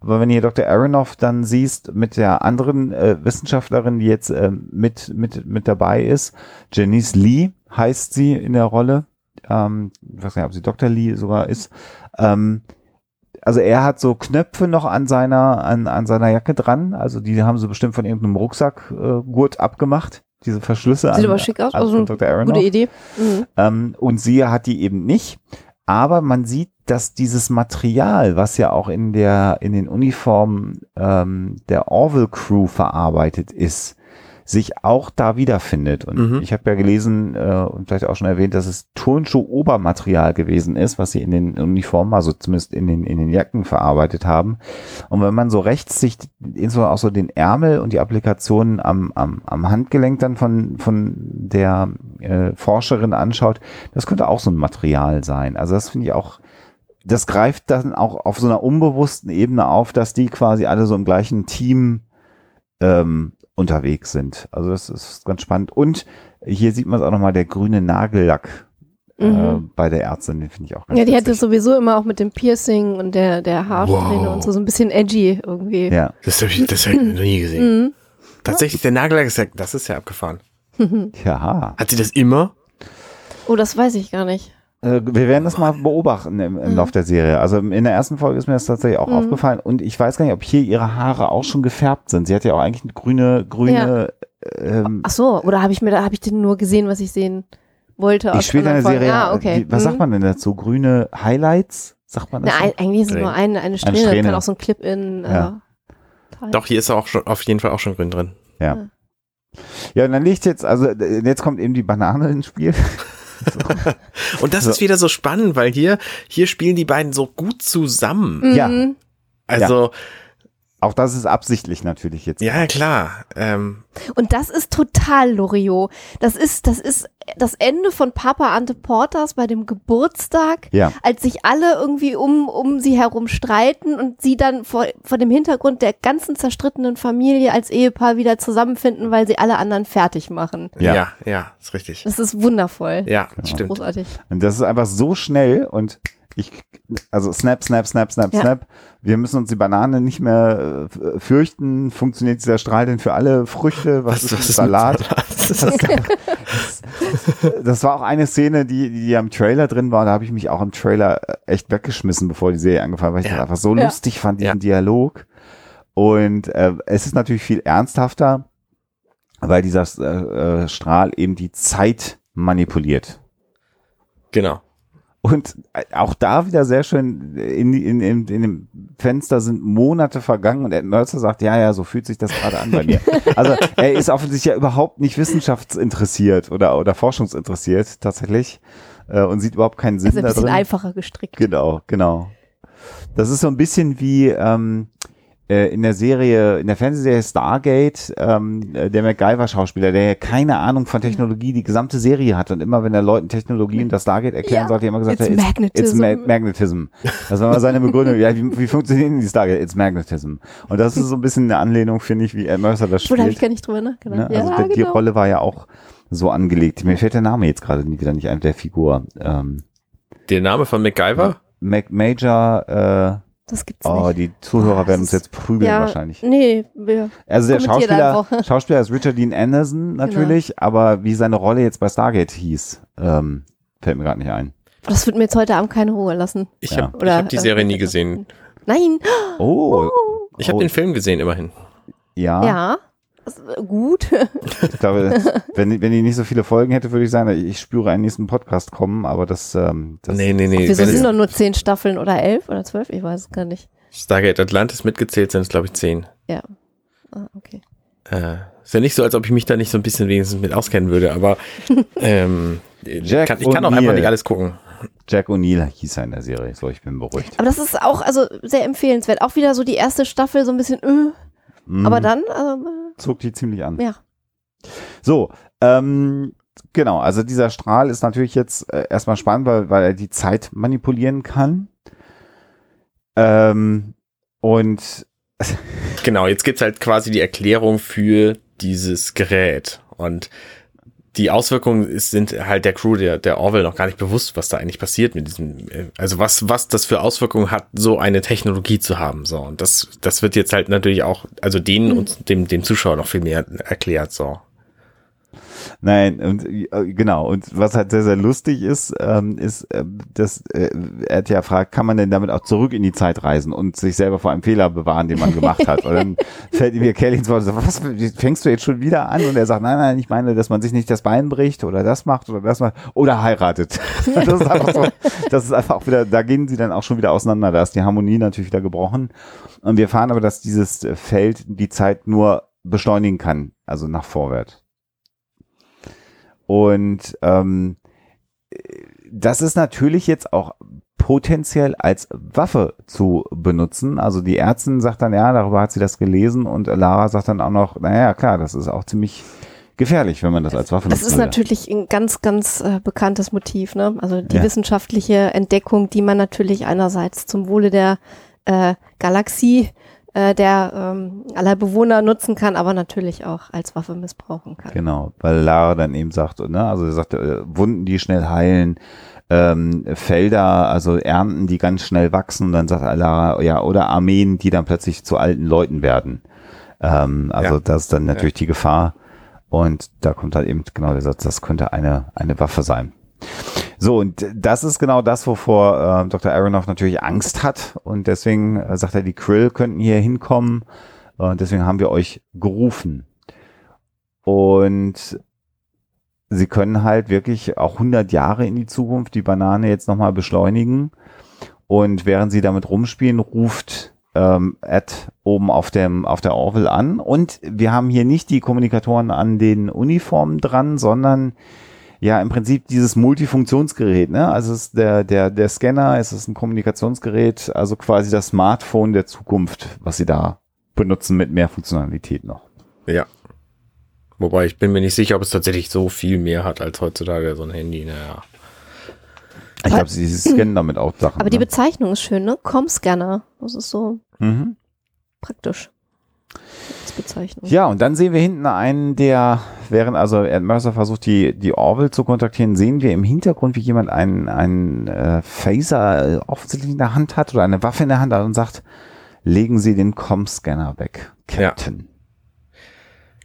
Aber wenn ihr Dr. Aronoff dann siehst mit der anderen äh, Wissenschaftlerin, die jetzt äh, mit, mit, mit dabei ist, Janice Lee heißt sie in der Rolle. Ähm, ich weiß nicht, ob sie Dr. Lee sogar ist. Ähm, also er hat so Knöpfe noch an seiner, an, an seiner Jacke dran. Also die haben sie bestimmt von irgendeinem Rucksackgurt äh, abgemacht. Diese Verschlüsse Sieht an, aber schick aus. an Also, Dr. Aronoff. gute Idee. Mhm. Ähm, und sie hat die eben nicht. Aber man sieht, dass dieses Material, was ja auch in der in den Uniformen ähm, der Orville Crew verarbeitet ist, sich auch da wiederfindet. Und Mhm. ich habe ja gelesen äh, und vielleicht auch schon erwähnt, dass es Turnschuh-Obermaterial gewesen ist, was sie in den Uniformen, also zumindest in den in den Jacken verarbeitet haben. Und wenn man so rechts sich insbesondere auch so den Ärmel und die Applikationen am, am, am Handgelenk dann von, von der äh, Forscherin anschaut, das könnte auch so ein Material sein. Also das finde ich auch, das greift dann auch auf so einer unbewussten Ebene auf, dass die quasi alle so im gleichen Team ähm, unterwegs sind. Also das ist ganz spannend. Und hier sieht man es auch nochmal, der grüne Nagellack äh, Mhm. bei der Ärztin, den finde ich auch ganz Ja, die hat das witzig. sowieso immer auch mit dem Piercing und der, der Haarsträhne Wow. und so, so ein bisschen edgy irgendwie. Ja, Das habe ich, das hab ich noch nie gesehen. Mhm. Tatsächlich, der Nagellack ist ja, das ist ja abgefahren. ja. Hat sie das immer? Oh, das weiß ich gar nicht. Äh, wir werden das mal beobachten im, im Mhm. Lauf der Serie. Also in der ersten Folge ist mir das tatsächlich auch Mhm. aufgefallen. Und ich weiß gar nicht, ob hier ihre Haare auch schon gefärbt sind. Sie hat ja auch eigentlich eine grüne, grüne, ähm, Ach so, oder habe ich mir da, habe ich denn nur gesehen, was ich sehen wollte? die aus spielt eine? Serie. Ah, okay. die, was Mhm. sagt man denn dazu? Grüne Highlights? Sagt man das? Na, so? eigentlich ist es nur eine, eine Strähne, das Strähne. kann auch so ein Clip-In. Ja. Äh, Teil. Doch, hier ist er auch schon, auf jeden Fall auch schon grün drin. Ja. Ja, und dann liegt jetzt, also äh, jetzt kommt eben die Banane ins Spiel. Und das So. ist wieder so spannend, weil hier, hier spielen die beiden so gut zusammen. Mhm. Ja. Also, Auch das ist absichtlich natürlich jetzt. ja, klar. Ähm, Und das ist total Loriot. Das ist, das ist das Ende von Papa Ante Porters bei dem Geburtstag, Ja. als sich alle irgendwie um, um sie herum streiten und sie dann vor, vor dem Hintergrund der ganzen zerstrittenen Familie als Ehepaar wieder zusammenfinden, weil sie alle anderen fertig machen. Ja. ja. ja, ist richtig. Das ist wundervoll. Ja, Genau. stimmt. Großartig. Und das ist einfach so schnell und ich, also snap, snap, snap, snap, Ja. snap. Wir müssen uns die Banane nicht mehr äh, fürchten. Funktioniert dieser Strahl denn für alle Früchte? Was, ist, mit Salat? Das, das war auch eine Szene, die, die am Trailer drin war. Da habe ich mich auch im Trailer äh, echt weggeschmissen, bevor die Serie angefangen hat, weil ich Ja. das einfach so Ja. lustig fand, diesen Ja. Dialog. Und äh, es ist natürlich viel ernsthafter, weil dieser äh, äh, Strahl eben die Zeit manipuliert. Genau. Und äh, auch da wieder sehr schön, in, in, in, in dem Fenster sind Monate vergangen und Ed Mercer sagt, ja, ja, so fühlt sich das gerade an bei mir. Also er ist offensichtlich ja überhaupt nicht wissenschaftsinteressiert oder, oder forschungsinteressiert tatsächlich äh, und sieht überhaupt keinen Sinn Ist ein da bisschen drin. einfacher gestrickt. Genau, genau. Das ist so ein bisschen wie ähm, äh, in der Serie, in der Fernsehserie Stargate, ähm, äh, der MacGyver-Schauspieler, der ja keine Ahnung von Technologie die gesamte Serie hat und immer, wenn er Leuten Technologie und das Stargate erklären Ja, sollte, immer gesagt it's hat, it's, magnetism. ma magnetism. Das war mal seine Begründung. Ja, wie, wie funktionieren die Stargate? It's magnetism. Und das ist so ein bisschen eine Anlehnung, finde ich, wie Ed Mercer das Oder habe ich spielt. gar nicht drüber nachgedacht. Ne? Also ja, die genau. Rolle war ja auch so angelegt. Mir fällt der Name jetzt gerade wieder nicht ein, der Figur. Ähm, Der Name von MacGyver? Mac Major, äh, Das gibt's Oh, nicht. die Zuhörer Ah, werden uns jetzt prügeln ja, wahrscheinlich. Nee, wir, Also der Schauspieler. Schauspieler ist Richard Dean Anderson natürlich, aber wie seine Rolle jetzt bei Stargate hieß, ähm, fällt mir gerade nicht ein. das wird mir jetzt heute Abend keine Ruhe lassen. Ich Ja. habe hab die äh, Serie nie gesehen. Nein. Oh, Ich habe Oh. den Film gesehen, immerhin. ja. Ja. Äh, gut. Ich glaube, wenn, die- wenn die nicht so viele Folgen hätte, würde ich sagen, ich spüre einen nächsten Podcast kommen, aber das, ähm, das nee, nee, nee. Wieso sind doch nur zehn Staffeln oder elf oder zwölf? Ich weiß es gar nicht. Stargate Atlantis mitgezählt sind es, glaube ich, zehn. Ja. Ah, okay. Äh, ist ja nicht so, als ob ich mich da nicht so ein bisschen wenigstens mit auskennen würde, aber ähm, Jack kann, ich kann auch einfach nicht alles gucken. Jack O'Neill hieß er in der Serie, so ich bin beruhigt. Aber das ist auch also sehr empfehlenswert. Auch wieder so die erste Staffel so ein bisschen, äh, Mhm. aber dann, also, zog die ziemlich an. ja. So, ähm, genau, also dieser Strahl ist natürlich jetzt äh, erstmal spannend, weil, weil er die Zeit manipulieren kann. Ähm, und Genau, jetzt gibt's halt quasi die Erklärung für dieses Gerät. Und die Auswirkungen sind halt der Crew der, der Orwell noch gar nicht bewusst, was da eigentlich passiert mit diesem, äh, also was, was das für Auswirkungen hat, so eine Technologie zu haben. So. Und das, das wird jetzt halt natürlich auch, also denen und dem, dem Zuschauer noch viel mehr erklärt. So. Nein, und äh, genau, und was halt sehr, sehr lustig ist, ähm, ist, äh, dass äh, er hat ja fragt, kann man denn damit auch zurück in die Zeit reisen und sich selber vor einem Fehler bewahren, den man gemacht hat? Und dann fällt mir Kelly ins Wort, so, was fängst du jetzt schon wieder an? Und er sagt, nein, nein, ich meine, dass man sich nicht das Bein bricht oder das macht oder das macht oder heiratet. das ist einfach so, das ist einfach auch wieder, da gehen sie dann auch schon wieder auseinander. Da ist die Harmonie natürlich wieder gebrochen. Und wir erfahren aber, dass dieses Feld die Zeit nur beschleunigen kann, also nach vorwärts. Und ähm, das ist natürlich jetzt auch potenziell als Waffe zu benutzen. Also die Ärztin sagt dann, ja, darüber hat sie das gelesen und Lara sagt dann auch noch, naja, klar, das ist auch ziemlich gefährlich, wenn man das als Waffe nutzt. Das ist natürlich ein ganz, ganz äh, bekanntes Motiv, ne? Also die Ja. wissenschaftliche Entdeckung, die man natürlich einerseits zum Wohle der äh, Galaxie, äh, der ähm, aller Bewohner nutzen kann, aber natürlich auch als Waffe missbrauchen kann. Genau, weil Lara dann eben sagt, ne, also er sagt, äh, Wunden, die schnell heilen, ähm, Felder, also Ernten, die ganz schnell wachsen, dann sagt Lara, ja, oder Armeen, die dann plötzlich zu alten Leuten werden. Ähm, also Ja. das ist dann natürlich die Gefahr. Und da kommt halt eben genau der Satz, das könnte eine, eine Waffe sein. So, und das ist genau das, wovor äh, Dr. Aronoff natürlich Angst hat. Und deswegen äh, sagt er, die Krill könnten hier hinkommen. Und deswegen haben wir euch gerufen. Und sie können halt wirklich auch 100 Jahre in die Zukunft die Banane jetzt nochmal beschleunigen. Und während sie damit rumspielen, ruft ähm, Ed oben auf dem auf der Orville an. Und wir haben hier nicht die Kommunikatoren an den Uniformen dran, sondern ja im Prinzip dieses Multifunktionsgerät. Ne? Also es ist der der der Scanner, es ist ein Kommunikationsgerät, also quasi das Smartphone der Zukunft, was sie da benutzen mit mehr Funktionalität noch. Ja. Wobei ich bin mir nicht sicher, ob es tatsächlich so viel mehr hat als heutzutage so ein Handy. Naja. Ich glaube, sie scannen damit auch Sachen. Aber die ne? Bezeichnung ist schön, ne? Com-Scanner. Das ist so mhm. praktisch. Als Bezeichnung. Ja, und dann sehen wir hinten einen, der, während also Ed Mercer versucht, die, die Orville zu kontaktieren, sehen wir im Hintergrund, wie jemand einen, einen äh, Phaser äh, offensichtlich in der Hand hat oder eine Waffe in der Hand hat und sagt, legen Sie den Com-Scanner weg, Ja. Captain.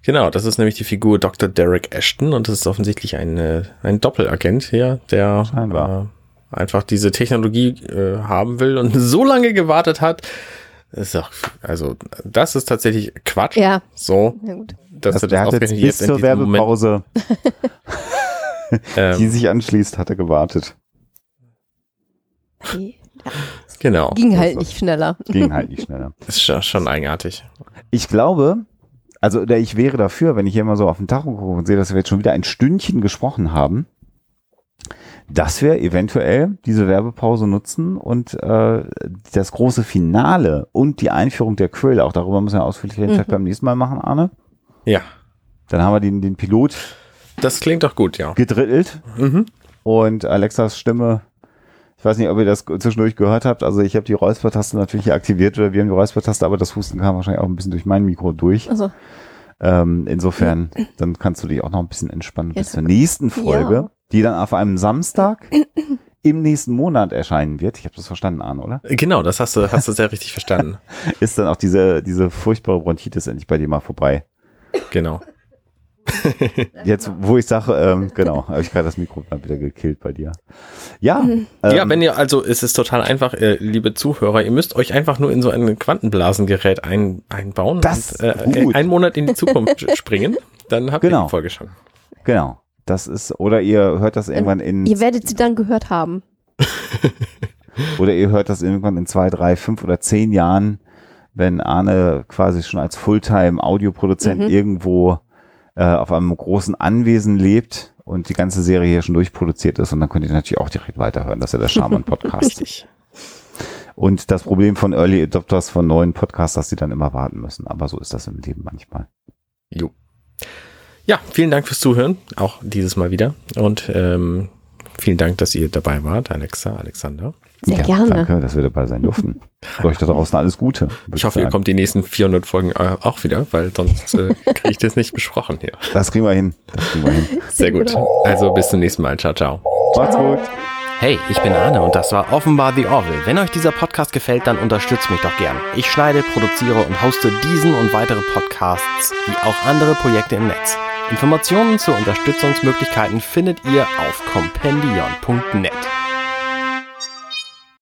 Genau, das ist nämlich die Figur Dr. Derek Ashton und das ist offensichtlich ein, äh, ein Doppelagent hier, der Scheinbar. äh, einfach diese Technologie äh, haben will und so lange gewartet hat. Das ist doch, also das ist tatsächlich Quatsch. Ja. So, Ja, gut. dass Also du der das hat jetzt bis in zur diesem Moment, Werbepause, die ähm, sich anschließt, hat er gewartet. Genau. ging halt nicht schneller. Ging halt nicht schneller. Ist schon, schon eigenartig. Ich glaube, also oder ich wäre dafür, wenn ich hier mal so auf den Tacho gucke und sehe, dass wir jetzt schon wieder ein Stündchen gesprochen haben, dass wir eventuell diese Werbepause nutzen und äh, das große Finale und die Einführung der Krill, auch darüber müssen wir ausführlich reden, vielleicht Mhm. beim nächsten Mal machen, Arne. Ja, Dann haben wir den, den Pilot das klingt doch gut, ja. gedrittelt Mhm. und Alexas Stimme, ich weiß nicht, ob ihr das zwischendurch gehört habt, also ich habe die Räuspertaste natürlich aktiviert oder wir haben die Räuspertaste, aber das Husten kam wahrscheinlich auch ein bisschen durch mein Mikro durch. Also, Ähm, insofern, dann kannst du dich auch noch ein bisschen entspannen bis Ja. zur nächsten Folge, Ja. Die dann auf einem Samstag im nächsten Monat erscheinen wird. Ich habe das verstanden, Arne, oder? Genau, das hast du, hast du sehr richtig verstanden. Ist dann auch diese, diese furchtbare Bronchitis endlich bei dir mal vorbei. Genau. Jetzt, wo ich sage, ähm, genau, habe ich gerade das Mikro mal wieder gekillt bei dir. Ja, ähm, ja, wenn ihr, also es ist total einfach, äh, liebe Zuhörer, ihr müsst euch einfach nur in so ein Quantenblasengerät ein, einbauen Das und äh, gut. einen Monat in die Zukunft springen, dann habt ihr Genau. die Folge schon. genau. Das ist, oder ihr hört das irgendwann in, ihr werdet sie dann gehört haben. oder ihr hört das irgendwann in zwei, drei, fünf oder zehn Jahren, wenn Arne quasi schon als Fulltime-Audioproduzent Mhm. irgendwo äh, auf einem großen Anwesen lebt und die ganze Serie hier schon durchproduziert ist und dann könnt ihr natürlich auch direkt weiterhören. Das ist ja der Charman-Podcast. Richtig. und das Problem von Early Adopters von neuen Podcasts, dass sie dann immer warten müssen. Aber so ist das im Leben manchmal. Jo. Ja, vielen Dank fürs Zuhören, auch dieses Mal wieder. Und ähm, vielen Dank, dass ihr dabei wart, Alexa, Alexander. Sehr ja, gerne. Danke, dass wir dabei sein durften. Euch da draußen alles Gute. Ich hoffe, ihr sagen. kommt die nächsten 400 Folgen äh, auch wieder, weil sonst äh, kriege ich das nicht besprochen hier. Das kriegen wir hin. Das kriegen wir hin. Sehr gut. Also bis zum nächsten Mal. Ciao, ciao. Macht's gut. Hey, ich bin Arne und das war offenbar The Orville. Wenn euch dieser Podcast gefällt, dann unterstützt mich doch gern. Ich schneide, produziere und hoste diesen und weitere Podcasts, wie auch andere Projekte im Netz. Informationen zu Unterstützungsmöglichkeiten findet ihr auf compendion.net.